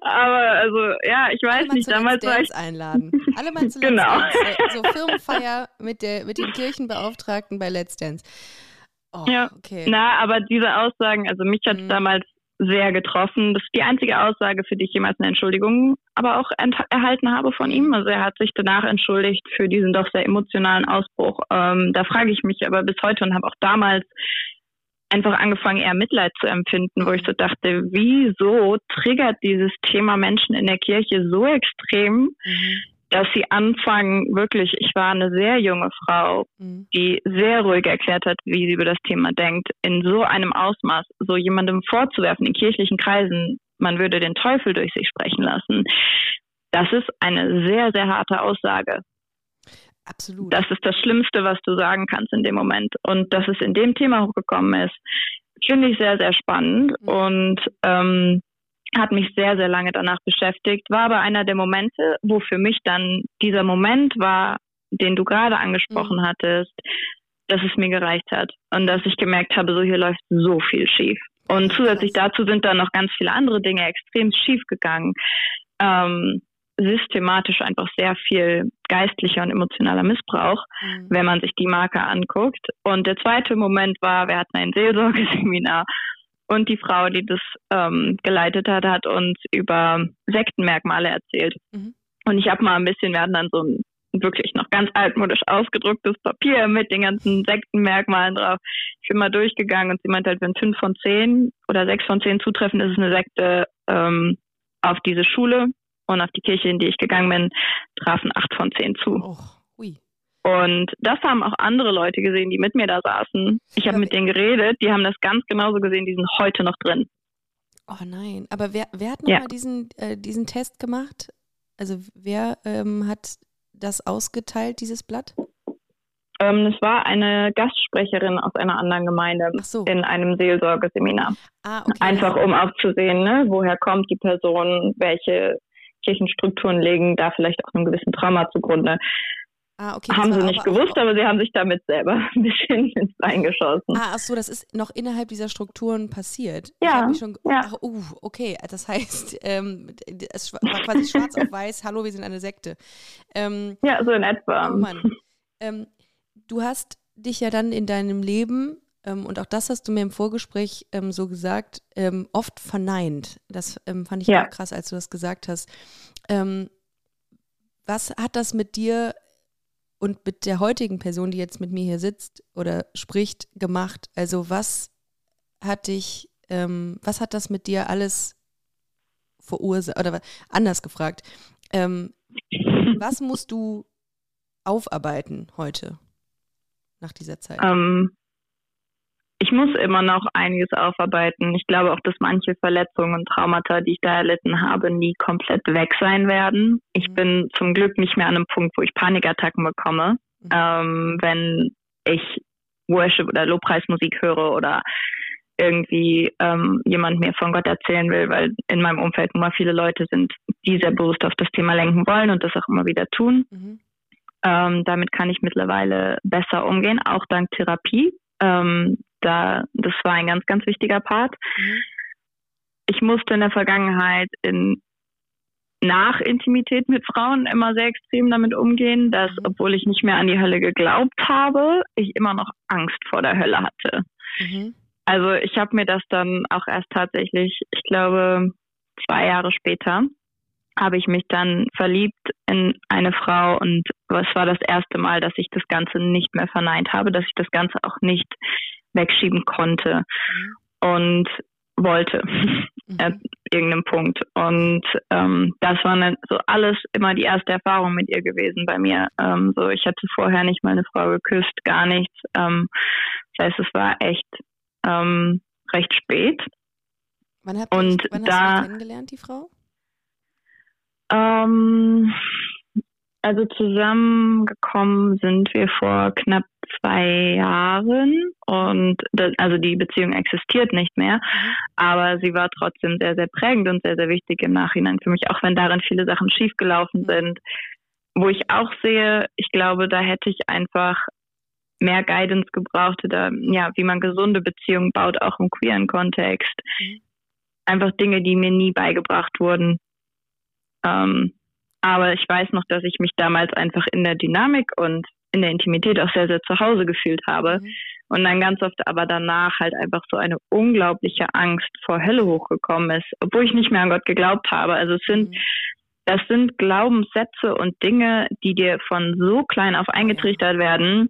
Aber also, ja, ich weiß nicht, damals war ich. einladen. Alle mal (laughs) zu genau. Let's Dance. Äh, so Firmenfeier mit, der, mit den Kirchenbeauftragten bei Let's Dance. Oh, ja, okay. Na, aber diese Aussagen, also mich hat mhm. damals sehr getroffen. Das ist die einzige Aussage, für die ich jemals eine Entschuldigung aber auch erhalten habe von ihm. Also er hat sich danach entschuldigt für diesen doch sehr emotionalen Ausbruch. Ähm, da frage ich mich aber bis heute und habe auch damals einfach angefangen, eher Mitleid zu empfinden, wo ich so dachte, wieso triggert dieses Thema Menschen in der Kirche so extrem, mhm. Dass sie anfangen, wirklich, ich war eine sehr junge Frau, mhm. die sehr ruhig erklärt hat, wie sie über das Thema denkt, in so einem Ausmaß, so jemandem vorzuwerfen in kirchlichen Kreisen, man würde den Teufel durch sich sprechen lassen. Das ist eine sehr, sehr harte Aussage. Absolut. Das ist das Schlimmste, was du sagen kannst in dem Moment. Und dass es in dem Thema hochgekommen ist, finde ich sehr, sehr spannend mhm. und ähm, hat mich sehr, sehr lange danach beschäftigt. War aber einer der Momente, wo für mich dann dieser Moment war, den du gerade angesprochen mhm. hattest, dass es mir gereicht hat und dass ich gemerkt habe, so hier läuft so viel schief. Und zusätzlich dazu sind dann noch ganz viele andere Dinge extrem schief gegangen. Ähm, systematisch einfach sehr viel geistlicher und emotionaler Missbrauch, mhm. wenn man sich die Marke anguckt. Und der zweite Moment war, wir hatten ein Seelsorgeseminar und die Frau, die das ähm, geleitet hat, hat uns über Sektenmerkmale erzählt. Mhm. Und ich habe mal ein bisschen, wir hatten dann so ein wirklich noch ganz altmodisch ausgedrucktes Papier mit den ganzen Sektenmerkmalen drauf. Ich bin mal durchgegangen und sie meinte halt, wenn fünf von zehn oder sechs von zehn zutreffen, ist es eine Sekte ähm, auf diese Schule und auf die Kirche, in die ich gegangen bin, trafen acht von zehn zu. Oh, ui. Und das haben auch andere Leute gesehen, die mit mir da saßen. Ich habe mit denen geredet, die haben das ganz genauso gesehen, die sind heute noch drin. Oh nein, aber wer, wer hat nochmal ja. diesen, äh, diesen Test gemacht? Also wer ähm, hat das ausgeteilt, dieses Blatt? Ähm, es war eine Gastsprecherin aus einer anderen Gemeinde so. in einem Seelsorgeseminar. Ah, okay. Einfach um auch zu sehen, ne, woher kommt die Person, welche Kirchenstrukturen legen da vielleicht auch einem gewissen Trauma zugrunde. Ah, okay, haben sie nicht gewusst, aber sie haben sich damit selber (laughs) ein bisschen ins Bein geschossen. Ah, ach so, das ist noch innerhalb dieser Strukturen passiert. Ja. Schon, ja. Ach, uh, okay, das heißt, (laughs) ähm, es war quasi schwarz auf weiß, (laughs) hallo, wir sind eine Sekte. Ähm, ja, so in etwa. Oh Mann. Ähm, du hast dich ja dann in deinem Leben ähm, und auch das hast du mir im Vorgespräch ähm, so gesagt, ähm, oft verneint. Das fand ich ja. auch krass, als du das gesagt hast. Was hat das mit dir und mit der heutigen Person, die jetzt mit mir hier sitzt oder spricht, gemacht? Also was hat dich, ähm, was hat das mit dir alles verursacht? Oder anders gefragt, was musst du aufarbeiten heute nach dieser Zeit? Um, ich muss immer noch einiges aufarbeiten. Ich glaube auch, dass manche Verletzungen und Traumata, die ich da erlitten habe, nie komplett weg sein werden. Ich mhm. bin zum Glück nicht mehr an einem Punkt, wo ich Panikattacken bekomme, mhm. ähm, wenn ich Worship oder Lobpreismusik höre oder irgendwie ähm, jemand mir von Gott erzählen will, weil in meinem Umfeld mal viele Leute sind, die sehr bewusst auf das Thema lenken wollen und das auch immer wieder tun. Mhm. Ähm, damit kann ich mittlerweile besser umgehen, auch dank Therapie. Ähm, da, das war ein ganz, ganz wichtiger Part. Mhm. Ich musste in der Vergangenheit in nach Intimität mit Frauen immer sehr extrem damit umgehen, dass, mhm. obwohl ich nicht mehr an die Hölle geglaubt habe, ich immer noch Angst vor der Hölle hatte. Mhm. Also ich habe mir das dann auch erst tatsächlich, ich glaube, zwei Jahre später, habe ich mich dann verliebt in eine Frau und es war das erste Mal, dass ich das Ganze nicht mehr verneint habe, dass ich das Ganze auch nicht wegschieben konnte und wollte mhm. (laughs) at irgendeinem Punkt. Und ähm, das war ne, so alles immer die erste Erfahrung mit ihr gewesen bei mir. Ähm, so ich hatte vorher nicht mal eine Frau geküsst, gar nichts. Ähm, das heißt, es war echt ähm, recht spät. Wann, habt ihr, und wann da, hast du kennengelernt, die Frau? Ähm, also zusammengekommen sind wir vor knapp zwei Jahren und das, also die Beziehung existiert nicht mehr, mhm. aber sie war trotzdem sehr, sehr prägend und sehr, sehr wichtig im Nachhinein für mich, auch wenn darin viele Sachen schiefgelaufen mhm. sind. Wo ich auch sehe, ich glaube, da hätte ich einfach mehr Guidance gebraucht oder ja, wie man gesunde Beziehungen baut, auch im queeren Kontext. Mhm. Einfach Dinge, die mir nie beigebracht wurden. Ähm, aber ich weiß noch, dass ich mich damals einfach in der Dynamik und in der Intimität auch sehr, sehr zu Hause gefühlt habe. Mhm. Und dann ganz oft aber danach halt einfach so eine unglaubliche Angst vor Hölle hochgekommen ist, obwohl ich nicht mehr an Gott geglaubt habe. Also es sind, mhm. das sind Glaubenssätze und Dinge, die dir von so klein auf eingetrichtert werden,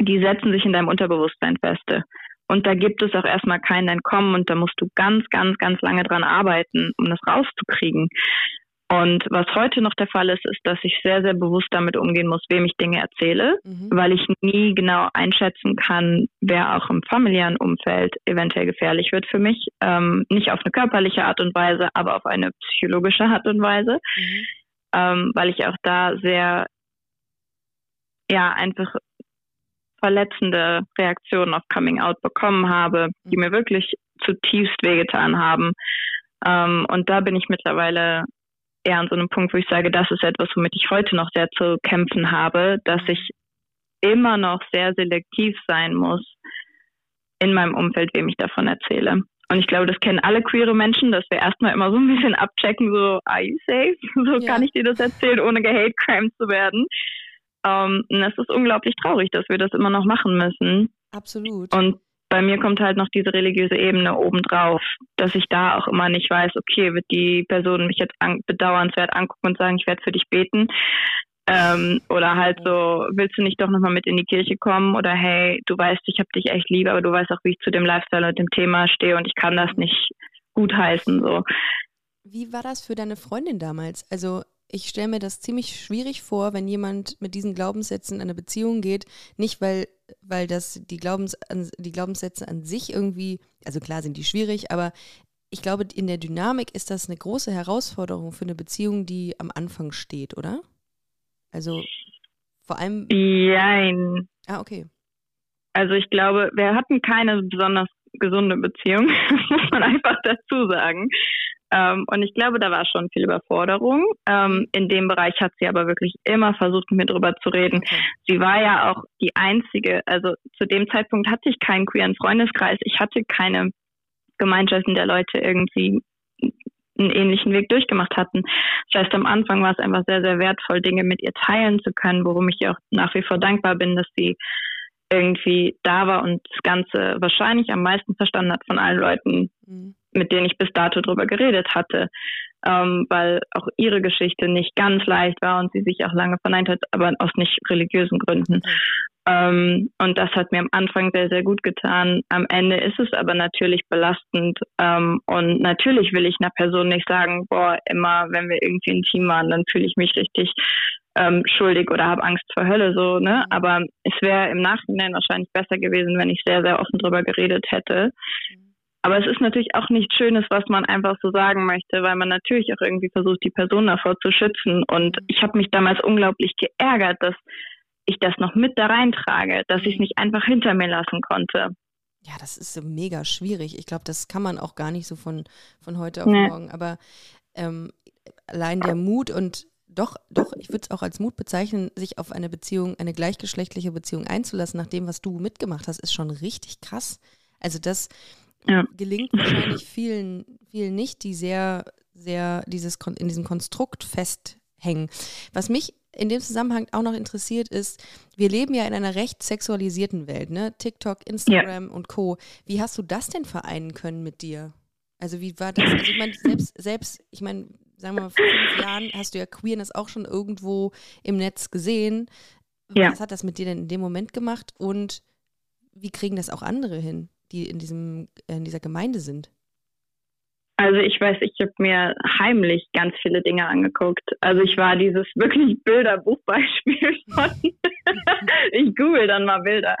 die setzen sich in deinem Unterbewusstsein feste. Und da gibt es auch erstmal kein Entkommen und da musst du ganz, ganz, ganz lange dran arbeiten, um das rauszukriegen. Und was heute noch der Fall ist, ist, dass ich sehr, sehr bewusst damit umgehen muss, wem ich Dinge erzähle, mhm. weil ich nie genau einschätzen kann, wer auch im familiären Umfeld eventuell gefährlich wird für mich. Ähm, nicht auf eine körperliche Art und Weise, aber auf eine psychologische Art und Weise, mhm. ähm, weil ich auch da sehr, ja, einfach verletzende Reaktionen auf Coming Out bekommen habe, die mhm. mir wirklich zutiefst wehgetan haben. Ähm, und da bin ich mittlerweile eher an so einem Punkt, wo ich sage, das ist etwas, womit ich heute noch sehr zu kämpfen habe, dass ich immer noch sehr selektiv sein muss in meinem Umfeld, wem ich davon erzähle. Und ich glaube, das kennen alle queere Menschen, dass wir erstmal immer so ein bisschen abchecken, so, are you safe? (laughs) So ja. kann ich dir das erzählen, ohne gehate crime zu werden. Ähm, und es ist unglaublich traurig, dass wir das immer noch machen müssen. Absolut. Und bei mir kommt halt noch diese religiöse Ebene obendrauf, dass ich da auch immer nicht weiß, okay, wird die Person mich jetzt an, bedauernswert angucken und sagen, ich werde für dich beten. Ähm, oder halt so, willst du nicht doch nochmal mit in die Kirche kommen? Oder hey, du weißt, ich habe dich echt lieb, aber du weißt auch, wie ich zu dem Lifestyle und dem Thema stehe und ich kann das nicht gutheißen. So. Wie war das für deine Freundin damals? Also ich stelle mir das ziemlich schwierig vor, wenn jemand mit diesen Glaubenssätzen in eine Beziehung geht, nicht weil, weil das die, Glaubens, die Glaubenssätze an sich irgendwie, also klar sind die schwierig, aber ich glaube, in der Dynamik ist das eine große Herausforderung für eine Beziehung, die am Anfang steht, oder? Also vor allem. Jein. Ah, okay. Also ich glaube, wir hatten keine besonders gesunde Beziehung, (laughs) muss man einfach dazu sagen. Ähm, und ich glaube, da war schon viel Überforderung. Ähm, in dem Bereich hat sie aber wirklich immer versucht, mit mir drüber zu reden. Okay. Sie war ja auch die einzige, also zu dem Zeitpunkt hatte ich keinen queeren Freundeskreis. Ich hatte keine Gemeinschaft, in der Leute irgendwie einen ähnlichen Weg durchgemacht hatten. Das heißt, am Anfang war es einfach sehr, sehr wertvoll, Dinge mit ihr teilen zu können, worum ich ihr auch nach wie vor dankbar bin, dass sie irgendwie da war und das Ganze wahrscheinlich am meisten verstanden hat von allen Leuten, mhm. Mit denen ich bis dato drüber geredet hatte, ähm, weil auch ihre Geschichte nicht ganz leicht war und sie sich auch lange verneint hat, aber aus nicht religiösen Gründen. Mhm. Ähm, und das hat mir am Anfang sehr, sehr gut getan. Am Ende ist es aber natürlich belastend. Ähm, und natürlich will ich einer Person nicht sagen, boah, immer wenn wir irgendwie ein Team waren, dann fühle ich mich richtig ähm, schuldig oder habe Angst vor Hölle so, ne? Mhm. Aber es wäre im Nachhinein wahrscheinlich besser gewesen, wenn ich sehr, sehr offen drüber geredet hätte. Mhm. Aber es ist natürlich auch nichts Schönes, was man einfach so sagen möchte, weil man natürlich auch irgendwie versucht, die Person davor zu schützen. Und mhm. ich habe mich damals unglaublich geärgert, dass ich das noch mit da reintrage, dass ich es nicht einfach hinter mir lassen konnte. Ja, das ist so mega schwierig. Ich glaube, das kann man auch gar nicht so von, von heute auf nee. morgen. Aber ähm, allein der Mut und doch, doch, ich würde es auch als Mut bezeichnen, sich auf eine Beziehung, eine gleichgeschlechtliche Beziehung einzulassen, nach dem, was du mitgemacht hast, ist schon richtig krass. Also das ja. gelingt wahrscheinlich vielen, vielen nicht, die sehr, sehr dieses in diesem Konstrukt festhängen. Was mich in dem Zusammenhang auch noch interessiert ist, wir leben ja in einer recht sexualisierten Welt, ne? TikTok, Instagram ja. und Co. Wie hast du das denn vereinen können mit dir? Also wie war das? Also ich meine, selbst, selbst, ich meine, sagen wir mal, vor fünf Jahren hast du ja Queerness auch schon irgendwo im Netz gesehen. Ja. Was hat das mit dir denn in dem Moment gemacht und wie kriegen das auch andere hin, die in, diesem, in dieser Gemeinde sind? Also ich weiß, ich habe mir heimlich ganz viele Dinge angeguckt. Also ich war dieses (laughs) wirklich Bilderbuchbeispiel von, (laughs) ich google dann mal Bilder.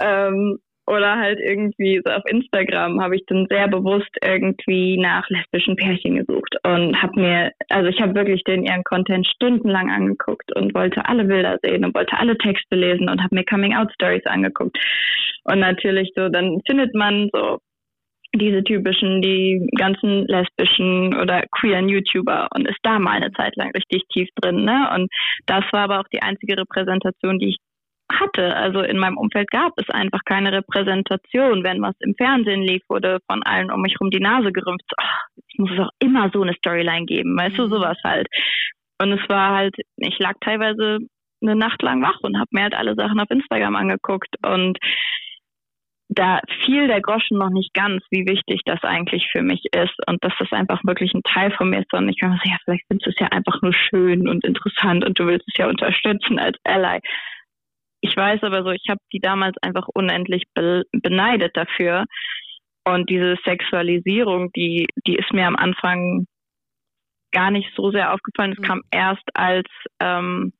Ähm, oder halt irgendwie so auf Instagram habe ich dann sehr bewusst irgendwie nach lesbischen Pärchen gesucht und habe mir, also ich habe wirklich den ihren Content stundenlang angeguckt und wollte alle Bilder sehen und wollte alle Texte lesen und habe mir Coming Out Stories angeguckt. Und natürlich so, dann findet man so diese typischen, die ganzen lesbischen oder queeren YouTuber und ist da mal eine Zeit lang richtig tief drin, ne? Und das war aber auch die einzige Repräsentation, die ich hatte. Also in meinem Umfeld gab es einfach keine Repräsentation. Wenn was im Fernsehen lief, wurde von allen um mich rum die Nase gerümpft. Ach, jetzt muss es auch immer so eine Storyline geben, weißt mhm. du, sowas halt. Und es war halt, ich lag teilweise eine Nacht lang wach und habe mir halt alle Sachen auf Instagram angeguckt und da fiel der Groschen noch nicht ganz, wie wichtig das eigentlich für mich ist und dass das einfach wirklich ein Teil von mir ist und ich mir so, ja, vielleicht findest du es ja einfach nur schön und interessant und du willst es ja unterstützen als Ally. Ich weiß aber so, ich habe die damals einfach unendlich be beneidet dafür und diese Sexualisierung, die, die ist mir am Anfang gar nicht so sehr aufgefallen. Es mhm. kam erst als ähm,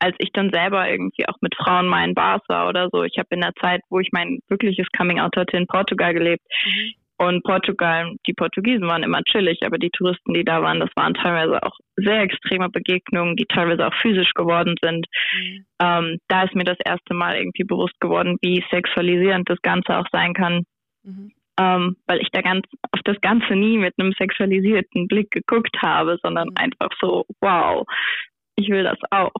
als ich dann selber irgendwie auch mit Frauen mal in Bars war oder so. Ich habe in der Zeit, wo ich mein wirkliches Coming Out hatte, in Portugal gelebt. Mhm. Und Portugal, die Portugiesen waren immer chillig, aber die Touristen, die da waren, das waren teilweise auch sehr extreme Begegnungen, die teilweise auch physisch geworden sind. Mhm. Ähm, da ist mir das erste Mal irgendwie bewusst geworden, wie sexualisierend das Ganze auch sein kann. Mhm. Ähm, weil ich da ganz auf das Ganze nie mit einem sexualisierten Blick geguckt habe, sondern mhm. einfach so, wow, ich will das auch.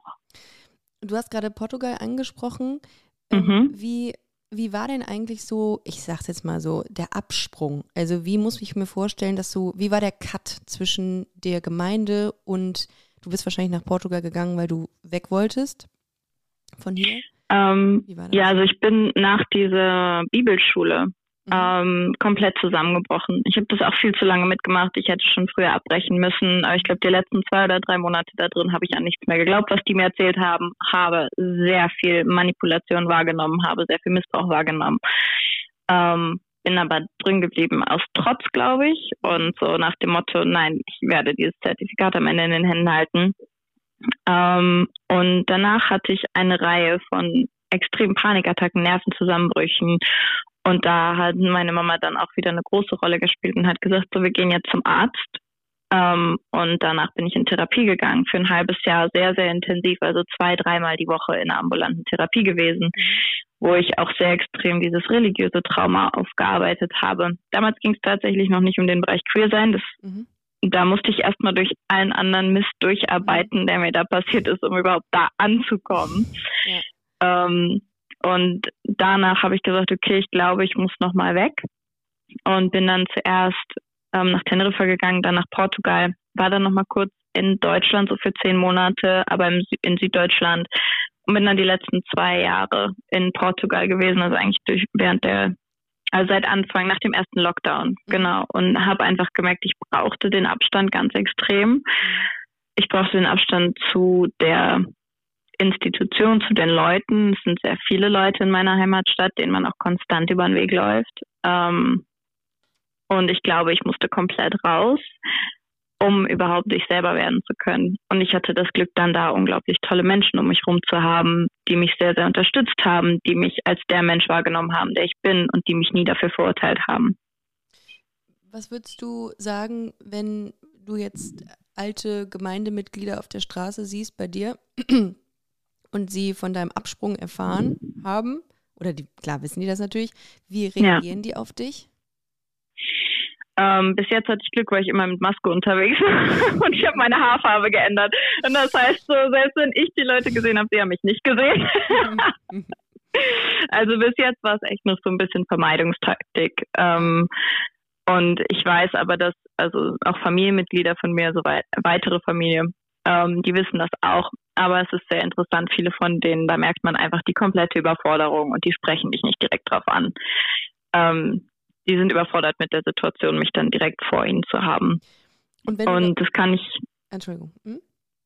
Du hast gerade Portugal angesprochen. Ähm, mhm. Wie, wie war denn eigentlich so, ich sag's jetzt mal so, der Absprung? Also wie muss ich mir vorstellen, dass du, wie war der Cut zwischen der Gemeinde und du bist wahrscheinlich nach Portugal gegangen, weil du weg wolltest von hier? Ähm, ja, also ich bin nach dieser Bibelschule Mhm. ähm, komplett zusammengebrochen. Ich habe das auch viel zu lange mitgemacht. Ich hätte schon früher abbrechen müssen. Aber ich glaube, die letzten zwei oder drei Monate da drin habe ich an nichts mehr geglaubt, was die mir erzählt haben. Habe sehr viel Manipulation wahrgenommen, habe sehr viel Missbrauch wahrgenommen. Ähm, bin aber drin geblieben aus Trotz, glaube ich. Und so nach dem Motto, nein, ich werde dieses Zertifikat am Ende in den Händen halten. Ähm, und danach hatte ich eine Reihe von extremen Panikattacken, Nervenzusammenbrüchen und da hat meine Mama dann auch wieder eine große Rolle gespielt und hat gesagt, so, wir gehen jetzt zum Arzt. Ähm, und danach bin ich in Therapie gegangen für ein halbes Jahr, sehr, sehr intensiv, also zwei, dreimal die Woche in einer ambulanten Therapie gewesen, wo ich auch sehr extrem dieses religiöse Trauma aufgearbeitet habe. Damals ging es tatsächlich noch nicht um den Bereich Queer sein. Das, mhm. Da musste ich erstmal durch allen anderen Mist durcharbeiten, der mir da passiert ist, um überhaupt da anzukommen. Ja. Ähm, und danach habe ich gesagt, okay, ich glaube, ich muss nochmal weg. Und bin dann zuerst ähm, nach Teneriffa gegangen, dann nach Portugal, war dann nochmal kurz in Deutschland, so für zehn Monate, aber im, in Süddeutschland. Und bin dann die letzten zwei Jahre in Portugal gewesen, also eigentlich durch, während der, also seit Anfang, nach dem ersten Lockdown, mhm. genau. Und habe einfach gemerkt, ich brauchte den Abstand ganz extrem. Ich brauchte den Abstand zu der Institution, zu den Leuten. Es sind sehr viele Leute in meiner Heimatstadt, denen man auch konstant über den Weg läuft. Ähm, und ich glaube, ich musste komplett raus, um überhaupt ich selber werden zu können. Und ich hatte das Glück, dann da unglaublich tolle Menschen um mich herum zu haben, die mich sehr, sehr unterstützt haben, die mich als der Mensch wahrgenommen haben, der ich bin und die mich nie dafür verurteilt haben. Was würdest du sagen, wenn du jetzt alte Gemeindemitglieder auf der Straße siehst bei dir, (clears throat) und sie von deinem Absprung erfahren haben, oder die, klar wissen die das natürlich, wie reagieren ja. die auf dich? Ähm, bis jetzt hatte ich Glück, weil ich immer mit Maske unterwegs war (laughs) und ich habe meine Haarfarbe geändert. Und das heißt so, selbst wenn ich die Leute gesehen habe, sie haben mich nicht gesehen. (laughs) also bis jetzt war es echt nur so ein bisschen Vermeidungstaktik. Ähm, und ich weiß aber, dass also auch Familienmitglieder von mir, so weit, weitere Familie, ähm, die wissen das auch. Aber es ist sehr interessant. Viele von denen, da merkt man einfach die komplette Überforderung und die sprechen dich nicht direkt drauf an. Ähm, die sind überfordert mit der Situation, mich dann direkt vor ihnen zu haben. Und, und das kann ich. Entschuldigung. Hm?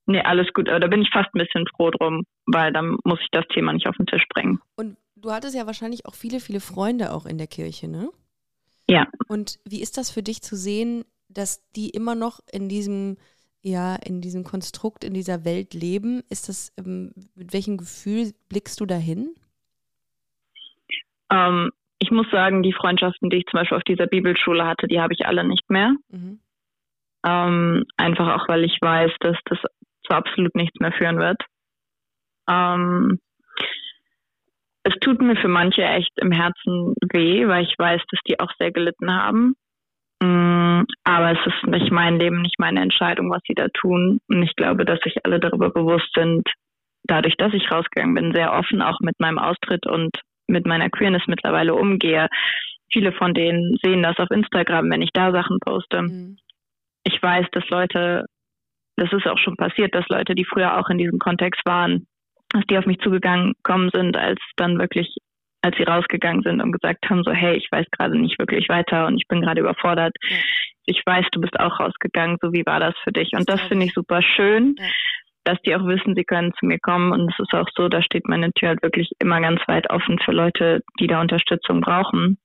Nee, alles gut. Aber da bin ich fast ein bisschen froh drum, weil dann muss ich das Thema nicht auf den Tisch bringen. Und du hattest ja wahrscheinlich auch viele, viele Freunde auch in der Kirche, ne? Ja. Und wie ist das für dich zu sehen, dass die immer noch in diesem ja in diesem Konstrukt, in dieser Welt leben. Ist das, ähm, mit welchem Gefühl blickst du dahin? Ähm, ich muss sagen, die Freundschaften, die ich zum Beispiel auf dieser Bibelschule hatte, die habe ich alle nicht mehr. Mhm. Ähm, einfach auch, weil ich weiß, dass das zu absolut nichts mehr führen wird. Ähm, es tut mir für manche echt im Herzen weh, weil ich weiß, dass die auch sehr gelitten haben. Mm, aber es ist nicht mein Leben, nicht meine Entscheidung, was sie da tun. Und ich glaube, dass sich alle darüber bewusst sind, dadurch, dass ich rausgegangen bin, sehr offen auch mit meinem Austritt und mit meiner Queerness mittlerweile umgehe. Viele von denen sehen das auf Instagram, wenn ich da Sachen poste. Mhm. Ich weiß, dass Leute, das ist auch schon passiert, dass Leute, die früher auch in diesem Kontext waren, dass die auf mich zugegangen kommen sind, als dann wirklich, als sie rausgegangen sind und gesagt haben, so, hey, ich weiß gerade nicht wirklich weiter und ich bin gerade überfordert. Ja. Ich weiß, du bist auch rausgegangen, so wie war das für dich? Und das, das finde ich super schön. Ja dass die auch wissen, sie können zu mir kommen. Und es ist auch so, da steht meine Tür halt wirklich immer ganz weit offen für Leute, die da Unterstützung brauchen.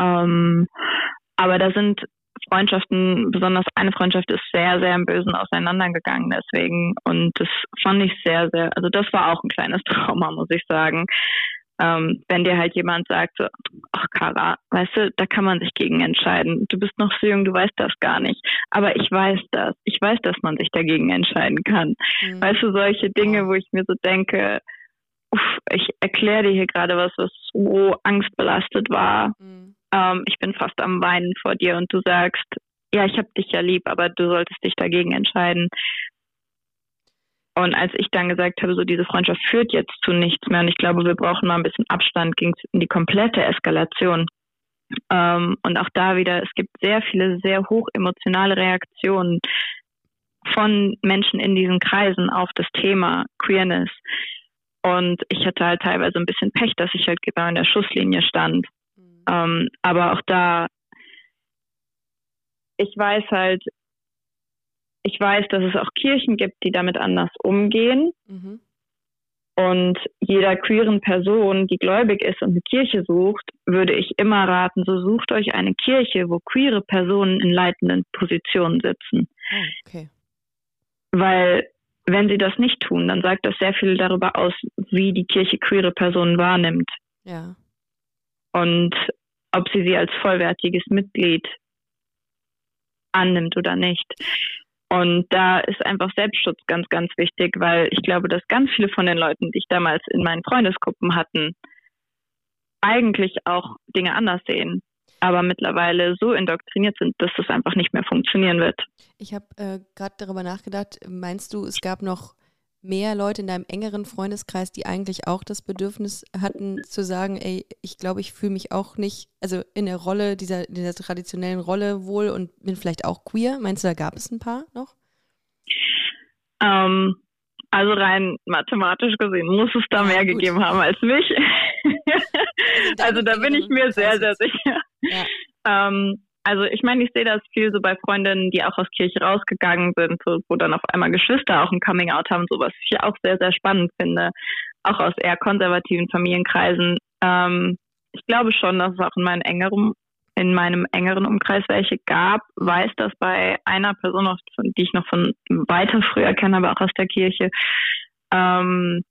Ähm, aber da sind Freundschaften, besonders eine Freundschaft ist sehr, sehr im Bösen auseinandergegangen deswegen. Und das fand ich sehr, sehr, also das war auch ein kleines (laughs) Trauma, muss ich sagen ähm, wenn dir halt jemand sagt, so, ach Kara, weißt du, da kann man sich gegen entscheiden. Du bist noch so jung, du weißt das gar nicht. Aber ich weiß das. Ich weiß, dass man sich dagegen entscheiden kann. Mhm. Weißt du, solche Dinge, wo ich mir so denke, uff, ich erkläre dir hier gerade was, was so angstbelastet war. Mhm. Ähm, ich bin fast am Weinen vor dir und du sagst, ja, ich habe dich ja lieb, aber du solltest dich dagegen entscheiden. Und als ich dann gesagt habe, so diese Freundschaft führt jetzt zu nichts mehr und ich glaube, wir brauchen mal ein bisschen Abstand, ging es in die komplette Eskalation. Ähm, und auch da wieder, es gibt sehr viele sehr hoch emotionale Reaktionen von Menschen in diesen Kreisen auf das Thema Queerness. Und ich hatte halt teilweise ein bisschen Pech, dass ich halt genau in der Schusslinie stand. Mhm. Ähm, aber auch da, ich weiß halt, ich weiß, dass es auch Kirchen gibt, die damit anders umgehen. Mhm. Und jeder queeren Person, die gläubig ist und eine Kirche sucht, würde ich immer raten, so sucht euch eine Kirche, wo queere Personen in leitenden Positionen sitzen. Oh, okay. Weil wenn sie das nicht tun, dann sagt das sehr viel darüber aus, wie die Kirche queere Personen wahrnimmt. Ja. Und ob sie sie als vollwertiges Mitglied annimmt oder nicht. Und da ist einfach Selbstschutz ganz, ganz wichtig, weil ich glaube, dass ganz viele von den Leuten, die ich damals in meinen Freundesgruppen hatten, eigentlich auch Dinge anders sehen, aber mittlerweile so indoktriniert sind, dass das einfach nicht mehr funktionieren wird. Ich habe äh, gerade darüber nachgedacht, meinst du, es gab noch mehr Leute in deinem engeren Freundeskreis, die eigentlich auch das Bedürfnis hatten zu sagen, ey, ich glaube, ich fühle mich auch nicht, also in der Rolle, dieser, dieser traditionellen Rolle wohl und bin vielleicht auch queer. Meinst du, da gab es ein paar noch? Ähm, also rein mathematisch gesehen muss es da ja, mehr gut. gegeben haben als mich. also, (laughs) also da bin ich mir sehr, sehr sicher. Ja. Ähm, also ich meine, ich sehe das viel so bei Freundinnen, die auch aus Kirche rausgegangen sind, so, wo dann auf einmal Geschwister auch ein Coming Out haben, so was ich auch sehr, sehr spannend finde, auch aus eher konservativen Familienkreisen. Ähm, ich glaube schon, dass es auch in meinem engeren, in meinem engeren Umkreis welche gab, weiß das bei einer Person, noch, die ich noch von weiter früher kenne, aber auch aus der Kirche. Ähm,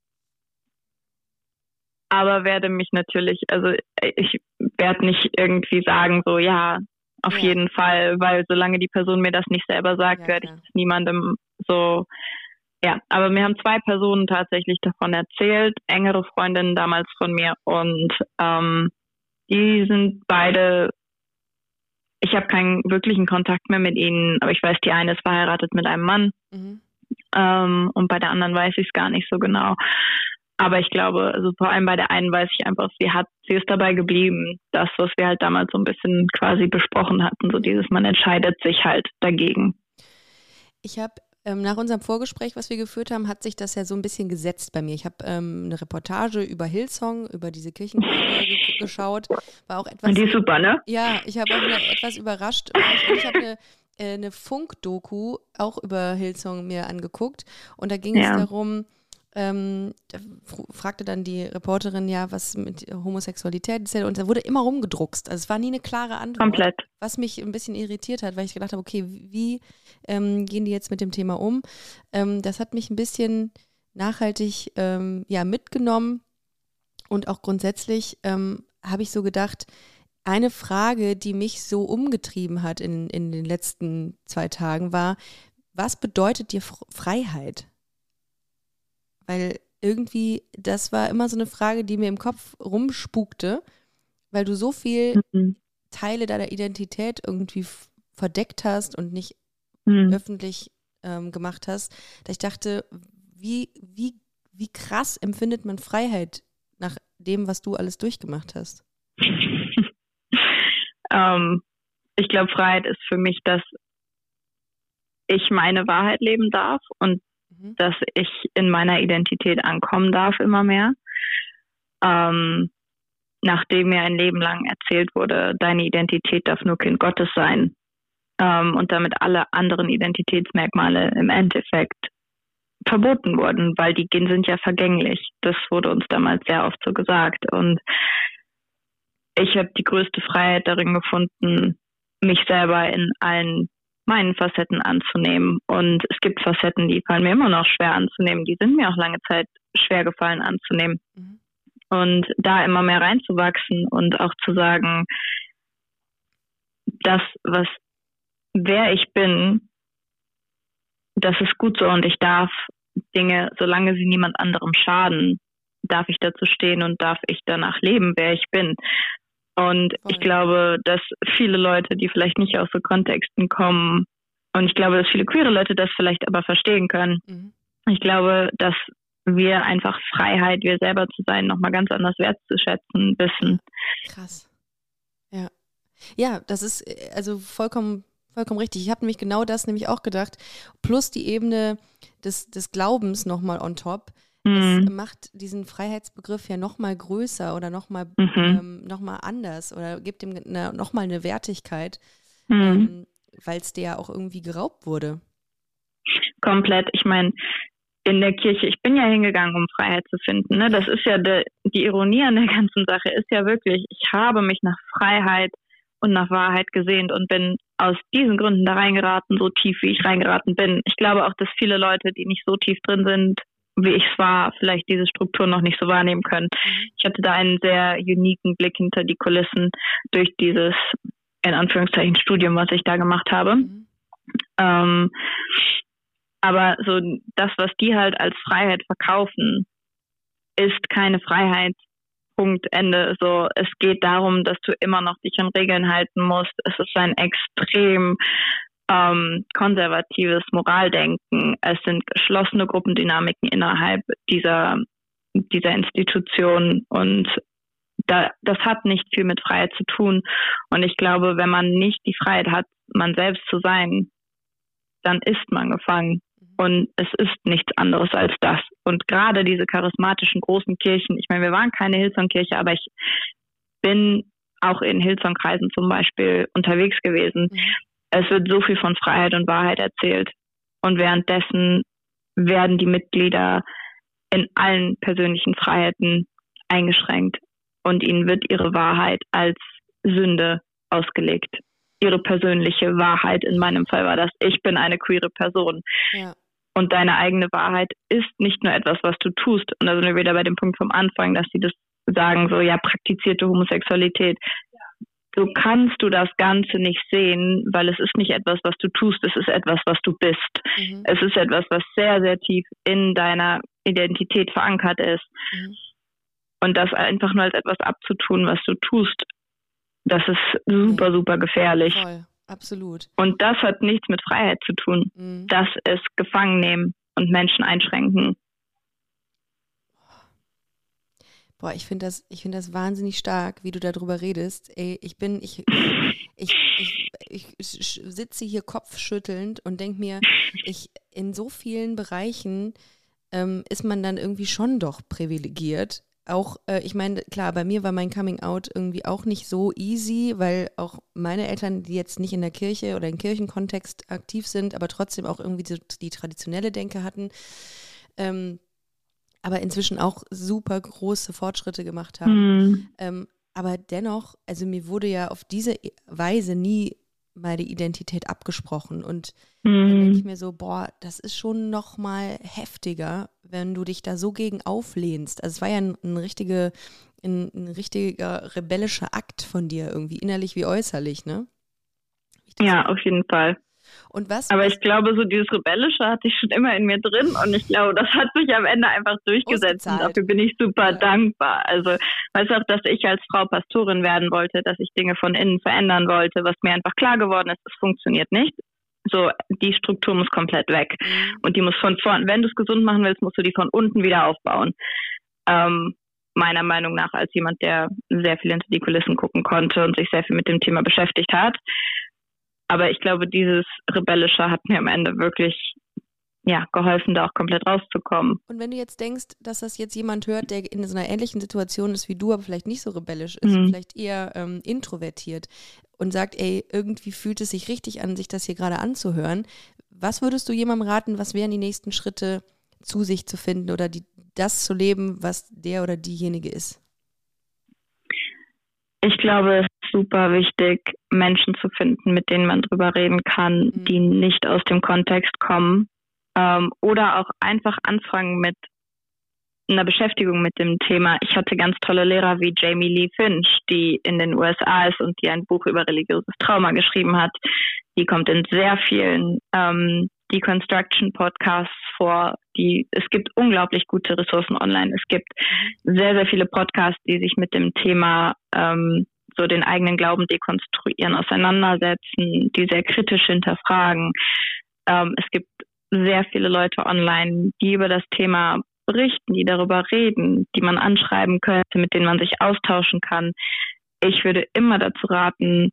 aber werde mich natürlich, also ich werde nicht irgendwie sagen, so ja, auf ja. jeden Fall, weil solange die Person mir das nicht selber sagt, ja, werde ich es niemandem so. Ja, aber mir haben zwei Personen tatsächlich davon erzählt, engere Freundinnen damals von mir und ähm, die sind beide. Ich habe keinen wirklichen Kontakt mehr mit ihnen, aber ich weiß, die eine ist verheiratet mit einem Mann mhm. ähm, und bei der anderen weiß ich es gar nicht so genau. Aber ich glaube, also vor allem bei der einen weiß ich einfach, sie hat, sie ist dabei geblieben. Das, was wir halt damals so ein bisschen quasi besprochen hatten, so dieses, man entscheidet sich halt dagegen. Ich habe ähm, nach unserem Vorgespräch, was wir geführt haben, hat sich das ja so ein bisschen gesetzt bei mir. Ich habe ähm, eine Reportage über Hillsong, über diese Kirchenkirche (laughs) geschaut. War auch etwas. Die ist super, ne? Ja, ich habe auch etwas überrascht. Ich, ich habe eine, äh, eine Funk-Doku auch über Hillsong mir angeguckt. Und da ging ja. es darum, ähm, da fragte dann die Reporterin ja, was mit Homosexualität ist. Und da wurde immer rumgedruckst. Also es war nie eine klare Antwort. Komplett. Was mich ein bisschen irritiert hat, weil ich gedacht habe, okay, wie ähm, gehen die jetzt mit dem Thema um? Ähm, das hat mich ein bisschen nachhaltig ähm, ja, mitgenommen. Und auch grundsätzlich ähm, habe ich so gedacht, eine Frage, die mich so umgetrieben hat in, in den letzten zwei Tagen, war, was bedeutet dir Freiheit? Weil irgendwie, das war immer so eine Frage, die mir im Kopf rumspukte, weil du so viel mhm. Teile deiner Identität irgendwie verdeckt hast und nicht mhm. öffentlich ähm, gemacht hast, dass ich dachte, wie, wie, wie krass empfindet man Freiheit nach dem, was du alles durchgemacht hast? (laughs) ähm, ich glaube, Freiheit ist für mich, dass ich meine Wahrheit leben darf und mhm. dass ich in meiner Identität ankommen darf immer mehr. Ähm, nachdem mir ein Leben lang erzählt wurde, deine Identität darf nur Kind Gottes sein ähm, und damit alle anderen Identitätsmerkmale im Endeffekt verboten wurden, weil die sind ja vergänglich. Das wurde uns damals sehr oft so gesagt. Und ich habe die größte Freiheit darin gefunden, mich selber in allen meinen Facetten anzunehmen. Und es gibt Facetten, die fallen mir immer noch schwer anzunehmen. Die sind mir auch lange Zeit schwer gefallen anzunehmen. Mhm. Und da immer mehr reinzuwachsen und auch zu sagen, das, was, wer ich bin, das ist gut so und ich darf Dinge, solange sie niemand anderem schaden, darf ich dazu stehen und darf ich danach leben, wer ich bin. Und Voll. ich glaube, dass viele Leute, die vielleicht nicht aus so Kontexten kommen, und ich glaube, dass viele queere Leute das vielleicht aber verstehen können. Mhm. Ich glaube, dass wir einfach Freiheit, wir selber zu sein, nochmal ganz anders wertzuschätzen wissen. Krass. Ja. Ja, das ist äh, also vollkommen, vollkommen richtig. Ich habe nämlich genau das nämlich auch gedacht. Plus die Ebene des, des Glaubens nochmal on top. Das macht diesen Freiheitsbegriff ja nochmal größer oder nochmal mhm. ähm, noch anders oder gibt ihm nochmal eine Wertigkeit, mhm. ähm, weil es dir ja auch irgendwie geraubt wurde. Komplett. Ich meine, in der Kirche, ich bin ja hingegangen, um Freiheit zu finden. Ne? Das ist ja de, die Ironie an der ganzen Sache, ist ja wirklich, ich habe mich nach Freiheit und nach Wahrheit gesehnt und bin aus diesen Gründen da reingeraten, so tief wie ich reingeraten bin. Ich glaube auch, dass viele Leute, die nicht so tief drin sind, wie ich es war, vielleicht diese Struktur noch nicht so wahrnehmen können. Mhm. Ich hatte da einen sehr uniken Blick hinter die Kulissen durch dieses, in Anführungszeichen, Studium, was ich da gemacht habe. Mhm. Ähm, aber so das, was die halt als Freiheit verkaufen, ist keine Freiheit. Punkt, Ende. So, es geht darum, dass du immer noch dich an Regeln halten musst. Es ist ein extrem ähm, konservatives Moraldenken. Es sind geschlossene Gruppendynamiken innerhalb dieser, dieser Institution und da, das hat nicht viel mit Freiheit zu tun. Und ich glaube, wenn man nicht die Freiheit hat, man selbst zu sein, dann ist man gefangen. Und es ist nichts anderes als das. Und gerade diese charismatischen großen Kirchen, ich meine, wir waren keine Hillsong-Kirche, aber ich bin auch in Hillsong-Kreisen zum Beispiel unterwegs gewesen. Mhm. Es wird so viel von Freiheit und Wahrheit erzählt. Und währenddessen werden die Mitglieder in allen persönlichen Freiheiten eingeschränkt. Und ihnen wird ihre Wahrheit als Sünde ausgelegt. Ihre persönliche Wahrheit in meinem Fall war das, ich bin eine queere Person. Ja. Und deine eigene Wahrheit ist nicht nur etwas, was du tust. Und da sind wir wieder bei dem Punkt vom Anfang, dass sie das sagen, so, ja, praktizierte Homosexualität. So kannst du das Ganze nicht sehen, weil es ist nicht etwas, was du tust, es ist etwas, was du bist. Mhm. Es ist etwas, was sehr, sehr tief in deiner Identität verankert ist. Mhm. Und das einfach nur als etwas abzutun, was du tust, das ist super, super gefährlich. Voll. Absolut. Und das hat nichts mit Freiheit zu tun. Mhm. Das ist gefangen nehmen und Menschen einschränken. Boah, ich finde das, ich das wahnsinnig stark, wie du darüber redest. Ey, ich bin, ich, ich, ich, ich sitze hier kopfschüttelnd und denke mir, ich, in so vielen Bereichen ähm, ist man dann irgendwie schon doch privilegiert, auch, äh, ich meine, klar, bei mir war mein Coming Out irgendwie auch nicht so easy, weil auch meine Eltern, die jetzt nicht in der Kirche oder im Kirchenkontext aktiv sind, aber trotzdem auch irgendwie die, die traditionelle Denke hatten, ähm, aber inzwischen auch super große Fortschritte gemacht haben. Mhm. Ähm, aber dennoch, also mir wurde ja auf diese Weise nie meine Identität abgesprochen. Und mhm. dann denke ich mir so, boah, das ist schon noch mal heftiger, wenn du dich da so gegen auflehnst. Also es war ja ein, ein, richtige, ein, ein richtiger rebellischer Akt von dir, irgendwie innerlich wie äußerlich, ne? Ja, auf jeden Fall. Und was? Aber ich glaube, so dieses Rebellische hatte ich schon immer in mir drin und ich glaube, das hat sich am Ende einfach durchgesetzt und dafür bin ich super ja. dankbar. Also, weißt du auch, dass ich als Frau Pastorin werden wollte, dass ich Dinge von innen verändern wollte, was mir einfach klar geworden ist, es funktioniert nicht. So, die Struktur muss komplett weg. Mhm. Und die muss von vorn, wenn du es gesund machen willst, musst du die von unten wieder aufbauen. Ähm, meiner Meinung nach als jemand, der sehr viel hinter die Kulissen gucken konnte und sich sehr viel mit dem Thema beschäftigt hat. Aber ich glaube, dieses Rebellische hat mir am Ende wirklich ja, geholfen, da auch komplett rauszukommen. Und wenn du jetzt denkst, dass das jetzt jemand hört, der in so einer ähnlichen Situation ist wie du, aber vielleicht nicht so rebellisch ist, mhm. vielleicht eher ähm, introvertiert und sagt, ey, irgendwie fühlt es sich richtig an, sich das hier gerade anzuhören, was würdest du jemandem raten, was wären die nächsten Schritte, zu sich zu finden oder die, das zu leben, was der oder diejenige ist? Ich glaube, super wichtig, Menschen zu finden, mit denen man drüber reden kann, mhm. die nicht aus dem Kontext kommen. Ähm, oder auch einfach anfangen mit einer Beschäftigung mit dem Thema. Ich hatte ganz tolle Lehrer wie Jamie Lee Finch, die in den USA ist und die ein Buch über religiöses Trauma geschrieben hat. Die kommt in sehr vielen ähm, Deconstruction Podcasts vor. Die, es gibt unglaublich gute Ressourcen online. Es gibt sehr, sehr viele Podcasts, die sich mit dem Thema ähm, so den eigenen Glauben dekonstruieren, auseinandersetzen, die sehr kritisch hinterfragen. Ähm, es gibt sehr viele Leute online, die über das Thema berichten, die darüber reden, die man anschreiben könnte, mit denen man sich austauschen kann. Ich würde immer dazu raten,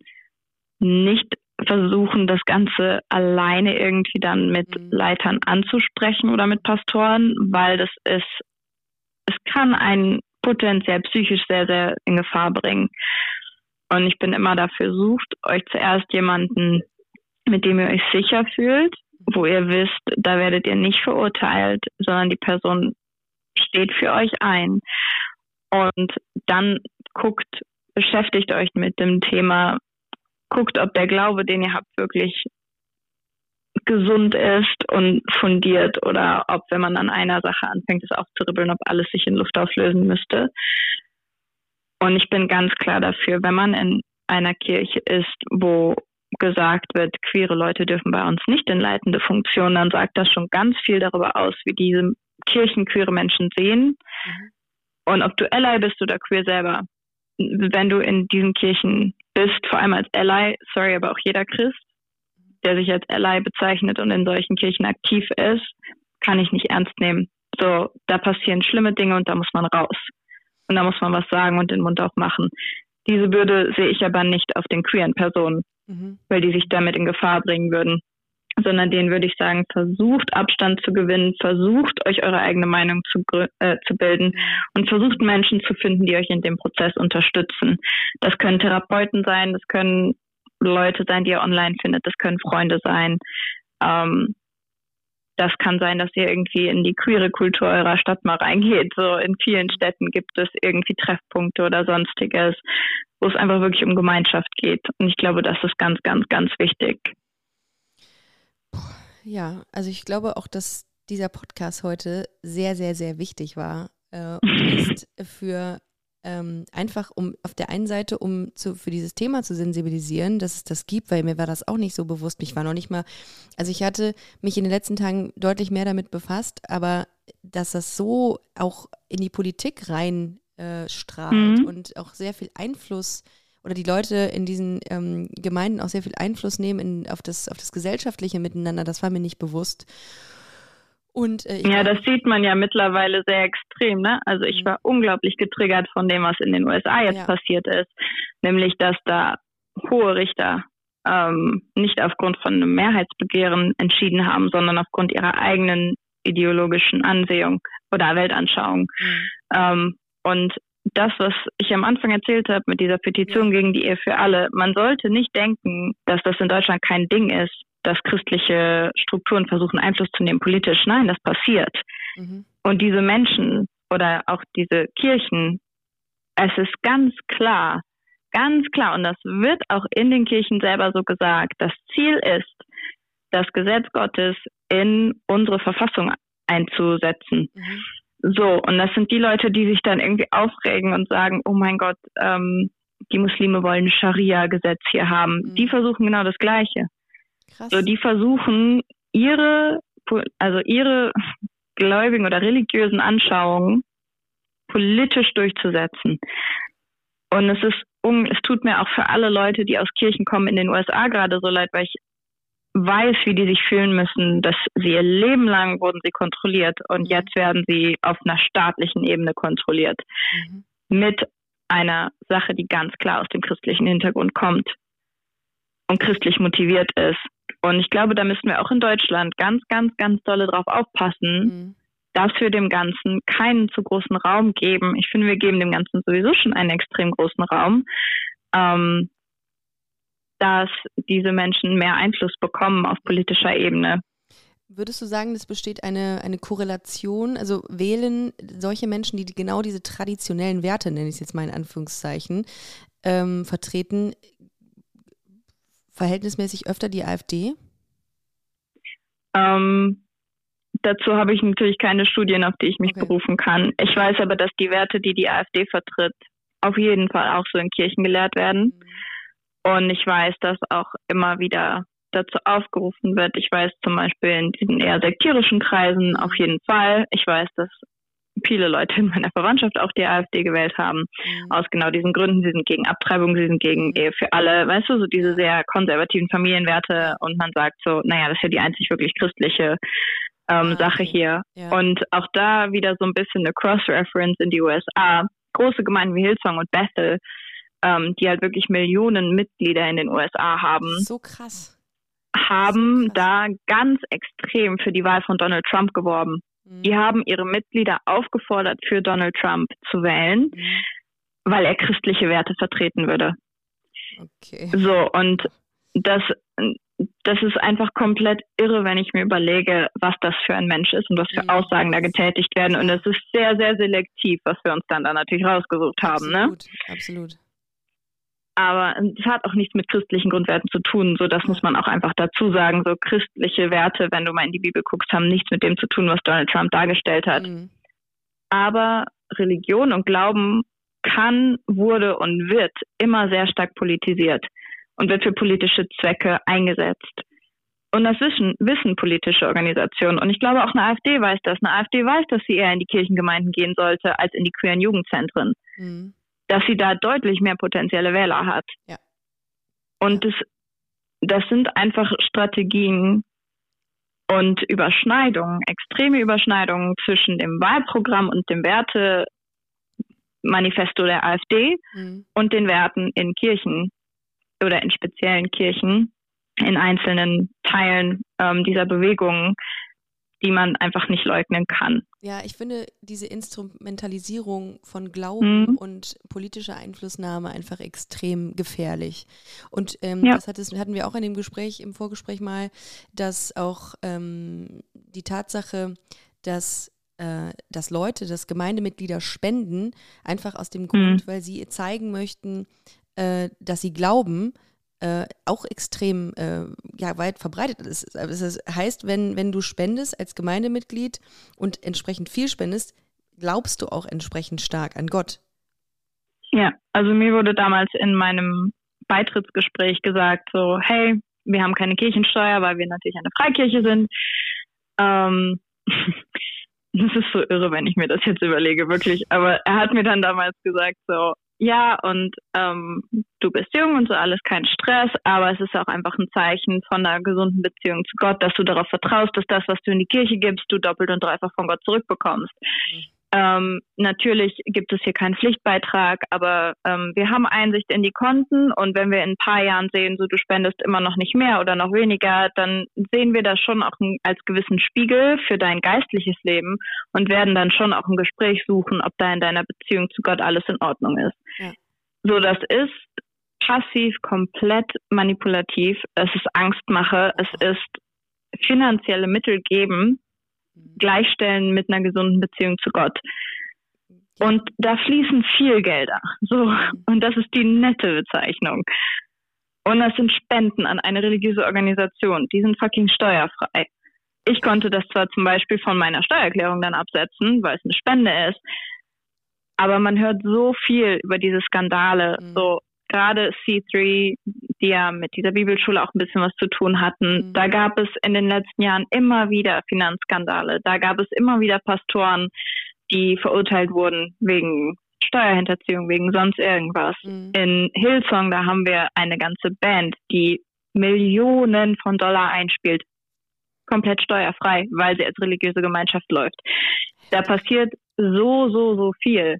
nicht versuchen, das Ganze alleine irgendwie dann mit mhm. Leitern anzusprechen oder mit Pastoren, weil das ist, es kann einen potenziell psychisch sehr, sehr in Gefahr bringen. Und ich bin immer dafür, sucht euch zuerst jemanden, mit dem ihr euch sicher fühlt, wo ihr wisst, da werdet ihr nicht verurteilt, sondern die Person steht für euch ein. Und dann guckt, beschäftigt euch mit dem Thema, guckt, ob der Glaube, den ihr habt, wirklich gesund ist und fundiert oder ob, wenn man an einer Sache anfängt, es aufzuribbeln, ob alles sich in Luft auflösen müsste. Und ich bin ganz klar dafür, wenn man in einer Kirche ist, wo gesagt wird, queere Leute dürfen bei uns nicht in leitende Funktionen, dann sagt das schon ganz viel darüber aus, wie diese Kirchen queere Menschen sehen. Mhm. Und ob du Ally bist oder queer selber, wenn du in diesen Kirchen bist, vor allem als Ally, sorry, aber auch jeder Christ, der sich als Ally bezeichnet und in solchen Kirchen aktiv ist, kann ich nicht ernst nehmen. So, da passieren schlimme Dinge und da muss man raus. Und da muss man was sagen und den Mund aufmachen. Diese Bürde sehe ich aber nicht auf den queeren Personen, mhm. weil die sich damit in Gefahr bringen würden sondern denen würde ich sagen, versucht Abstand zu gewinnen, versucht euch eure eigene Meinung zu, äh, zu bilden und versucht Menschen zu finden, die euch in dem Prozess unterstützen. Das können Therapeuten sein, das können Leute sein, die ihr online findet, das können Freunde sein. Ähm, das kann sein, dass ihr irgendwie in die queere Kultur eurer Stadt mal reingeht. So in vielen Städten gibt es irgendwie Treffpunkte oder sonstiges, wo es einfach wirklich um Gemeinschaft geht. Und ich glaube, das ist ganz, ganz, ganz wichtig. Ja, also ich glaube auch, dass dieser Podcast heute sehr, sehr, sehr wichtig war äh, und (laughs) ist für ähm, einfach um auf der einen Seite, um zu, für dieses Thema zu sensibilisieren, dass es das gibt, weil mir war das auch nicht so bewusst. Mich war noch nicht mal, also ich hatte mich in den letzten Tagen deutlich mehr damit befasst, aber dass das so auch in die Politik rein äh, strahlt mhm. und auch sehr viel Einfluss oder die Leute in diesen ähm, Gemeinden auch sehr viel Einfluss nehmen in, auf, das, auf das gesellschaftliche Miteinander. Das war mir nicht bewusst. Und, äh, ja, das sieht man ja mittlerweile sehr extrem. Ne? Also ich mhm. war unglaublich getriggert von dem, was in den USA jetzt ja. passiert ist, nämlich dass da hohe Richter ähm, nicht aufgrund von einem Mehrheitsbegehren entschieden haben, sondern aufgrund ihrer eigenen ideologischen Ansehung oder Weltanschauung. Mhm. Ähm, und das, was ich am Anfang erzählt habe mit dieser Petition gegen die Ehe für alle, man sollte nicht denken, dass das in Deutschland kein Ding ist, dass christliche Strukturen versuchen Einfluss zu nehmen politisch. Nein, das passiert. Mhm. Und diese Menschen oder auch diese Kirchen, es ist ganz klar, ganz klar, und das wird auch in den Kirchen selber so gesagt, das Ziel ist, das Gesetz Gottes in unsere Verfassung einzusetzen. Mhm. So, und das sind die Leute, die sich dann irgendwie aufregen und sagen, oh mein Gott, ähm, die Muslime wollen Scharia-Gesetz hier haben. Mhm. Die versuchen genau das Gleiche. Krass. So, die versuchen ihre, also ihre (laughs) gläubigen oder religiösen Anschauungen politisch durchzusetzen. Und es ist, es tut mir auch für alle Leute, die aus Kirchen kommen in den USA gerade so leid, weil ich weiß, wie die sich fühlen müssen, dass sie ihr Leben lang wurden sie kontrolliert und mhm. jetzt werden sie auf einer staatlichen Ebene kontrolliert. Mhm. Mit einer Sache, die ganz klar aus dem christlichen Hintergrund kommt und christlich motiviert ist. Und ich glaube, da müssen wir auch in Deutschland ganz, ganz, ganz dolle drauf aufpassen, mhm. dass wir dem Ganzen keinen zu großen Raum geben. Ich finde, wir geben dem Ganzen sowieso schon einen extrem großen Raum. Ähm, dass diese Menschen mehr Einfluss bekommen auf politischer Ebene. Würdest du sagen, es besteht eine, eine Korrelation? Also wählen solche Menschen, die genau diese traditionellen Werte, nenne ich es jetzt mal in Anführungszeichen, ähm, vertreten, verhältnismäßig öfter die AfD? Ähm, dazu habe ich natürlich keine Studien, auf die ich mich okay. berufen kann. Ich weiß aber, dass die Werte, die die AfD vertritt, auf jeden Fall auch so in Kirchen gelehrt werden. Mhm. Und ich weiß, dass auch immer wieder dazu aufgerufen wird. Ich weiß zum Beispiel in diesen eher sektierischen Kreisen auf jeden Fall. Ich weiß, dass viele Leute in meiner Verwandtschaft auch die AfD gewählt haben. Mhm. Aus genau diesen Gründen. Sie sind gegen Abtreibung, sie sind gegen Ehe für alle. Weißt du, so diese sehr konservativen Familienwerte. Und man sagt so, naja, das ist ja die einzig wirklich christliche ähm, ah, Sache hier. Ja. Und auch da wieder so ein bisschen eine Cross-Reference in die USA. Große Gemeinden wie Hillsong und Bethel ähm, die halt wirklich Millionen Mitglieder in den USA haben. So krass. Haben so krass. da ganz extrem für die Wahl von Donald Trump geworben. Mhm. Die haben ihre Mitglieder aufgefordert, für Donald Trump zu wählen, mhm. weil er christliche Werte vertreten würde. Okay. So, und das, das ist einfach komplett irre, wenn ich mir überlege, was das für ein Mensch ist und was für ja. Aussagen da getätigt werden. Und es ist sehr, sehr selektiv, was wir uns dann da natürlich rausgesucht haben. Absolut, ne? absolut. Aber es hat auch nichts mit christlichen Grundwerten zu tun. So, das muss man auch einfach dazu sagen. So christliche Werte, wenn du mal in die Bibel guckst, haben nichts mit dem zu tun, was Donald Trump dargestellt hat. Mhm. Aber Religion und Glauben kann, wurde und wird immer sehr stark politisiert und wird für politische Zwecke eingesetzt. Und das wissen, wissen politische Organisationen. Und ich glaube, auch eine AfD weiß das. Eine AfD weiß, dass sie eher in die Kirchengemeinden gehen sollte als in die queeren Jugendzentren. Mhm dass sie da deutlich mehr potenzielle Wähler hat. Ja. Und das, das sind einfach Strategien und Überschneidungen, extreme Überschneidungen zwischen dem Wahlprogramm und dem Wertemanifesto der AfD mhm. und den Werten in Kirchen oder in speziellen Kirchen, in einzelnen Teilen ähm, dieser Bewegungen, die man einfach nicht leugnen kann. Ja, ich finde diese Instrumentalisierung von Glauben mhm. und politischer Einflussnahme einfach extrem gefährlich. Und ähm, ja. das hatten wir auch in dem Gespräch, im Vorgespräch mal, dass auch ähm, die Tatsache, dass äh, dass Leute, dass Gemeindemitglieder spenden, einfach aus dem Grund, mhm. weil sie zeigen möchten, äh, dass sie glauben, äh, auch extrem äh, ja, weit verbreitet ist. Also das heißt, wenn, wenn du spendest als Gemeindemitglied und entsprechend viel spendest, glaubst du auch entsprechend stark an Gott. Ja, also mir wurde damals in meinem Beitrittsgespräch gesagt, so, hey, wir haben keine Kirchensteuer, weil wir natürlich eine Freikirche sind. Ähm, (laughs) das ist so irre, wenn ich mir das jetzt überlege, wirklich. Aber er hat mir dann damals gesagt, so, ja, und ähm, du bist jung und so alles kein Stress, aber es ist auch einfach ein Zeichen von einer gesunden Beziehung zu Gott, dass du darauf vertraust, dass das, was du in die Kirche gibst, du doppelt und dreifach von Gott zurückbekommst. Mhm. Ähm, natürlich gibt es hier keinen Pflichtbeitrag, aber ähm, wir haben Einsicht in die Konten und wenn wir in ein paar Jahren sehen, so du spendest immer noch nicht mehr oder noch weniger, dann sehen wir das schon auch als gewissen Spiegel für dein geistliches Leben und werden dann schon auch ein Gespräch suchen, ob da in deiner Beziehung zu Gott alles in Ordnung ist. Ja. So, das ist passiv, komplett manipulativ. Es ist Angstmache. Es ist finanzielle Mittel geben, gleichstellen mit einer gesunden Beziehung zu Gott. Und da fließen viel Gelder. So. Und das ist die nette Bezeichnung. Und das sind Spenden an eine religiöse Organisation. Die sind fucking steuerfrei. Ich konnte das zwar zum Beispiel von meiner Steuererklärung dann absetzen, weil es eine Spende ist. Aber man hört so viel über diese Skandale. Mhm. So, gerade C3, die ja mit dieser Bibelschule auch ein bisschen was zu tun hatten, mhm. da gab es in den letzten Jahren immer wieder Finanzskandale. Da gab es immer wieder Pastoren, die verurteilt wurden wegen Steuerhinterziehung, wegen sonst irgendwas. Mhm. In Hillsong, da haben wir eine ganze Band, die Millionen von Dollar einspielt. Komplett steuerfrei, weil sie als religiöse Gemeinschaft läuft. Da passiert so, so, so viel.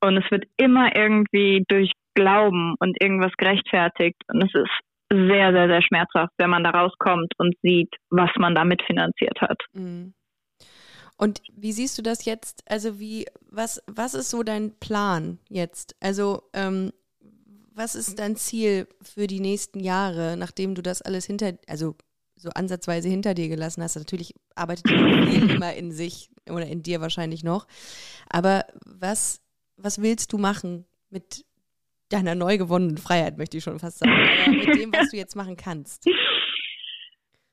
Und es wird immer irgendwie durch Glauben und irgendwas gerechtfertigt. Und es ist sehr, sehr, sehr schmerzhaft, wenn man da rauskommt und sieht, was man damit finanziert hat. Mhm. Und wie siehst du das jetzt? Also wie, was, was ist so dein Plan jetzt? Also ähm, was ist dein Ziel für die nächsten Jahre, nachdem du das alles hinter, also so ansatzweise hinter dir gelassen hast? Natürlich arbeitet viel (laughs) immer in sich oder in dir wahrscheinlich noch. Aber was, was willst du machen mit deiner neu gewonnenen Freiheit, möchte ich schon fast sagen, aber mit dem, was du jetzt machen kannst? (laughs)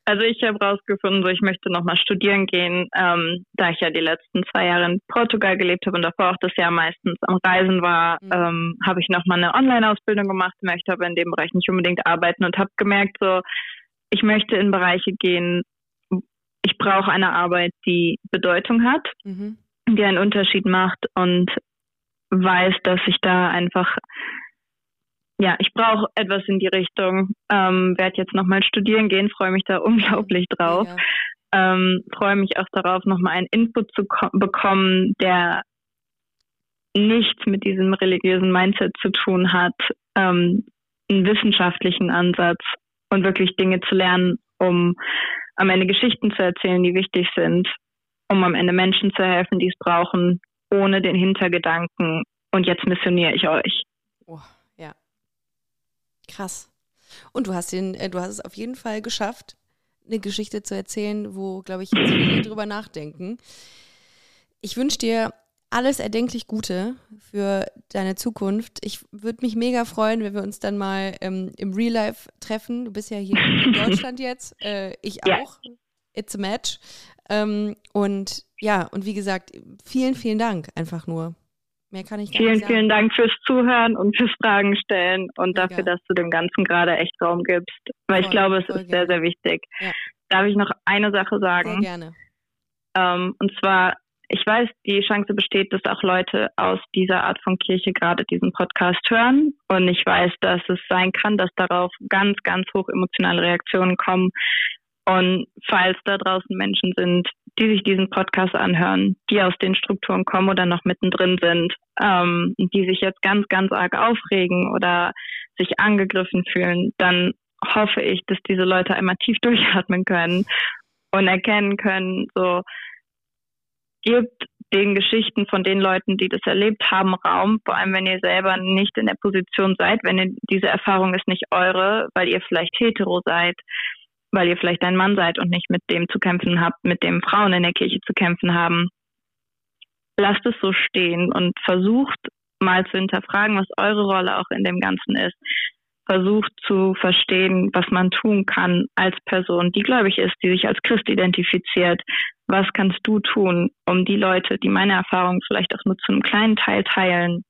Also ich habe rausgefunden, so ich möchte nochmal studieren gehen, ähm, da ich ja die letzten zwei Jahre in Portugal gelebt habe und davor auch das Jahr meistens am Reisen war, mhm. ähm, habe ich nochmal eine Online-Ausbildung gemacht, möchte aber in dem Bereich nicht unbedingt arbeiten und habe gemerkt, so ich möchte in Bereiche gehen, ich brauche eine Arbeit, die Bedeutung hat, mhm. die einen Unterschied macht und weiß, dass ich da einfach ja, ich brauche etwas in die Richtung. Ähm, werde jetzt nochmal studieren gehen, freue mich da (laughs) unglaublich drauf. Ja. Ähm, freue mich auch darauf, nochmal einen Input zu bekommen, der nichts mit diesem religiösen Mindset zu tun hat, ähm, einen wissenschaftlichen Ansatz und wirklich Dinge zu lernen, um am Ende Geschichten zu erzählen, die wichtig sind, um am Ende Menschen zu helfen, die es brauchen, ohne den Hintergedanken. Und jetzt missioniere ich euch. Oh. Krass. Und du hast den, äh, du hast es auf jeden Fall geschafft, eine Geschichte zu erzählen, wo, glaube ich, jetzt viele drüber nachdenken. Ich wünsche dir alles erdenklich Gute für deine Zukunft. Ich würde mich mega freuen, wenn wir uns dann mal ähm, im Real Life treffen. Du bist ja hier in (laughs) Deutschland jetzt, äh, ich ja. auch. It's a match. Ähm, und ja, und wie gesagt, vielen, vielen Dank einfach nur. Mehr kann ich vielen, sagen. Vielen Dank fürs Zuhören und fürs Fragen stellen und Mega. dafür, dass du dem Ganzen gerade echt Raum gibst. Weil voll, ich glaube, es ist gerne. sehr, sehr wichtig. Ja. Darf ich noch eine Sache sagen? Sehr gerne. Ähm, und zwar, ich weiß, die Chance besteht, dass auch Leute aus dieser Art von Kirche gerade diesen Podcast hören. Und ich weiß, dass es sein kann, dass darauf ganz, ganz hoch emotionale Reaktionen kommen. Und falls da draußen Menschen sind, die sich diesen Podcast anhören, die aus den Strukturen kommen oder noch mittendrin sind, ähm, die sich jetzt ganz, ganz arg aufregen oder sich angegriffen fühlen, dann hoffe ich, dass diese Leute einmal tief (laughs) durchatmen können und erkennen können, so gibt den Geschichten von den Leuten, die das erlebt haben, Raum, vor allem wenn ihr selber nicht in der Position seid, wenn ihr, diese Erfahrung ist nicht eure, weil ihr vielleicht hetero seid, weil ihr vielleicht ein Mann seid und nicht mit dem zu kämpfen habt, mit dem Frauen in der Kirche zu kämpfen haben. Lasst es so stehen und versucht mal zu hinterfragen, was eure Rolle auch in dem Ganzen ist. Versucht zu verstehen, was man tun kann als Person, die gläubig ist, die sich als Christ identifiziert. Was kannst du tun, um die Leute, die meine Erfahrungen vielleicht auch nur zu einem kleinen Teil teilen,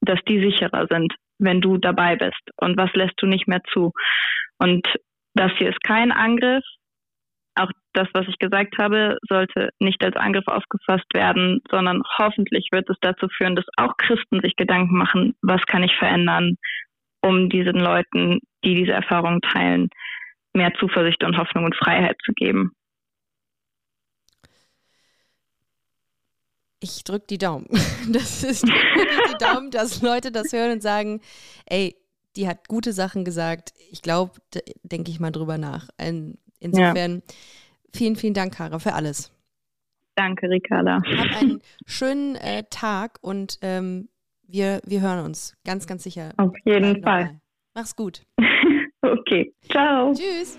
dass die sicherer sind, wenn du dabei bist? Und was lässt du nicht mehr zu? Und das hier ist kein Angriff. Auch das, was ich gesagt habe, sollte nicht als Angriff aufgefasst werden, sondern hoffentlich wird es dazu führen, dass auch Christen sich Gedanken machen, was kann ich verändern, um diesen Leuten, die diese Erfahrungen teilen, mehr Zuversicht und Hoffnung und Freiheit zu geben. Ich drücke die Daumen. (laughs) Das ist die Daumen, dass Leute das hören und sagen, ey, die hat gute Sachen gesagt. Ich glaube, denke ich mal drüber nach. Insofern, ja. vielen, vielen Dank, Kara, für alles. Danke, Ricarda. Hab einen schönen äh, Tag und ähm, wir, wir hören uns ganz, ganz sicher. Auf jeden Fall. Mach's gut. (laughs) okay, ciao. Tschüss.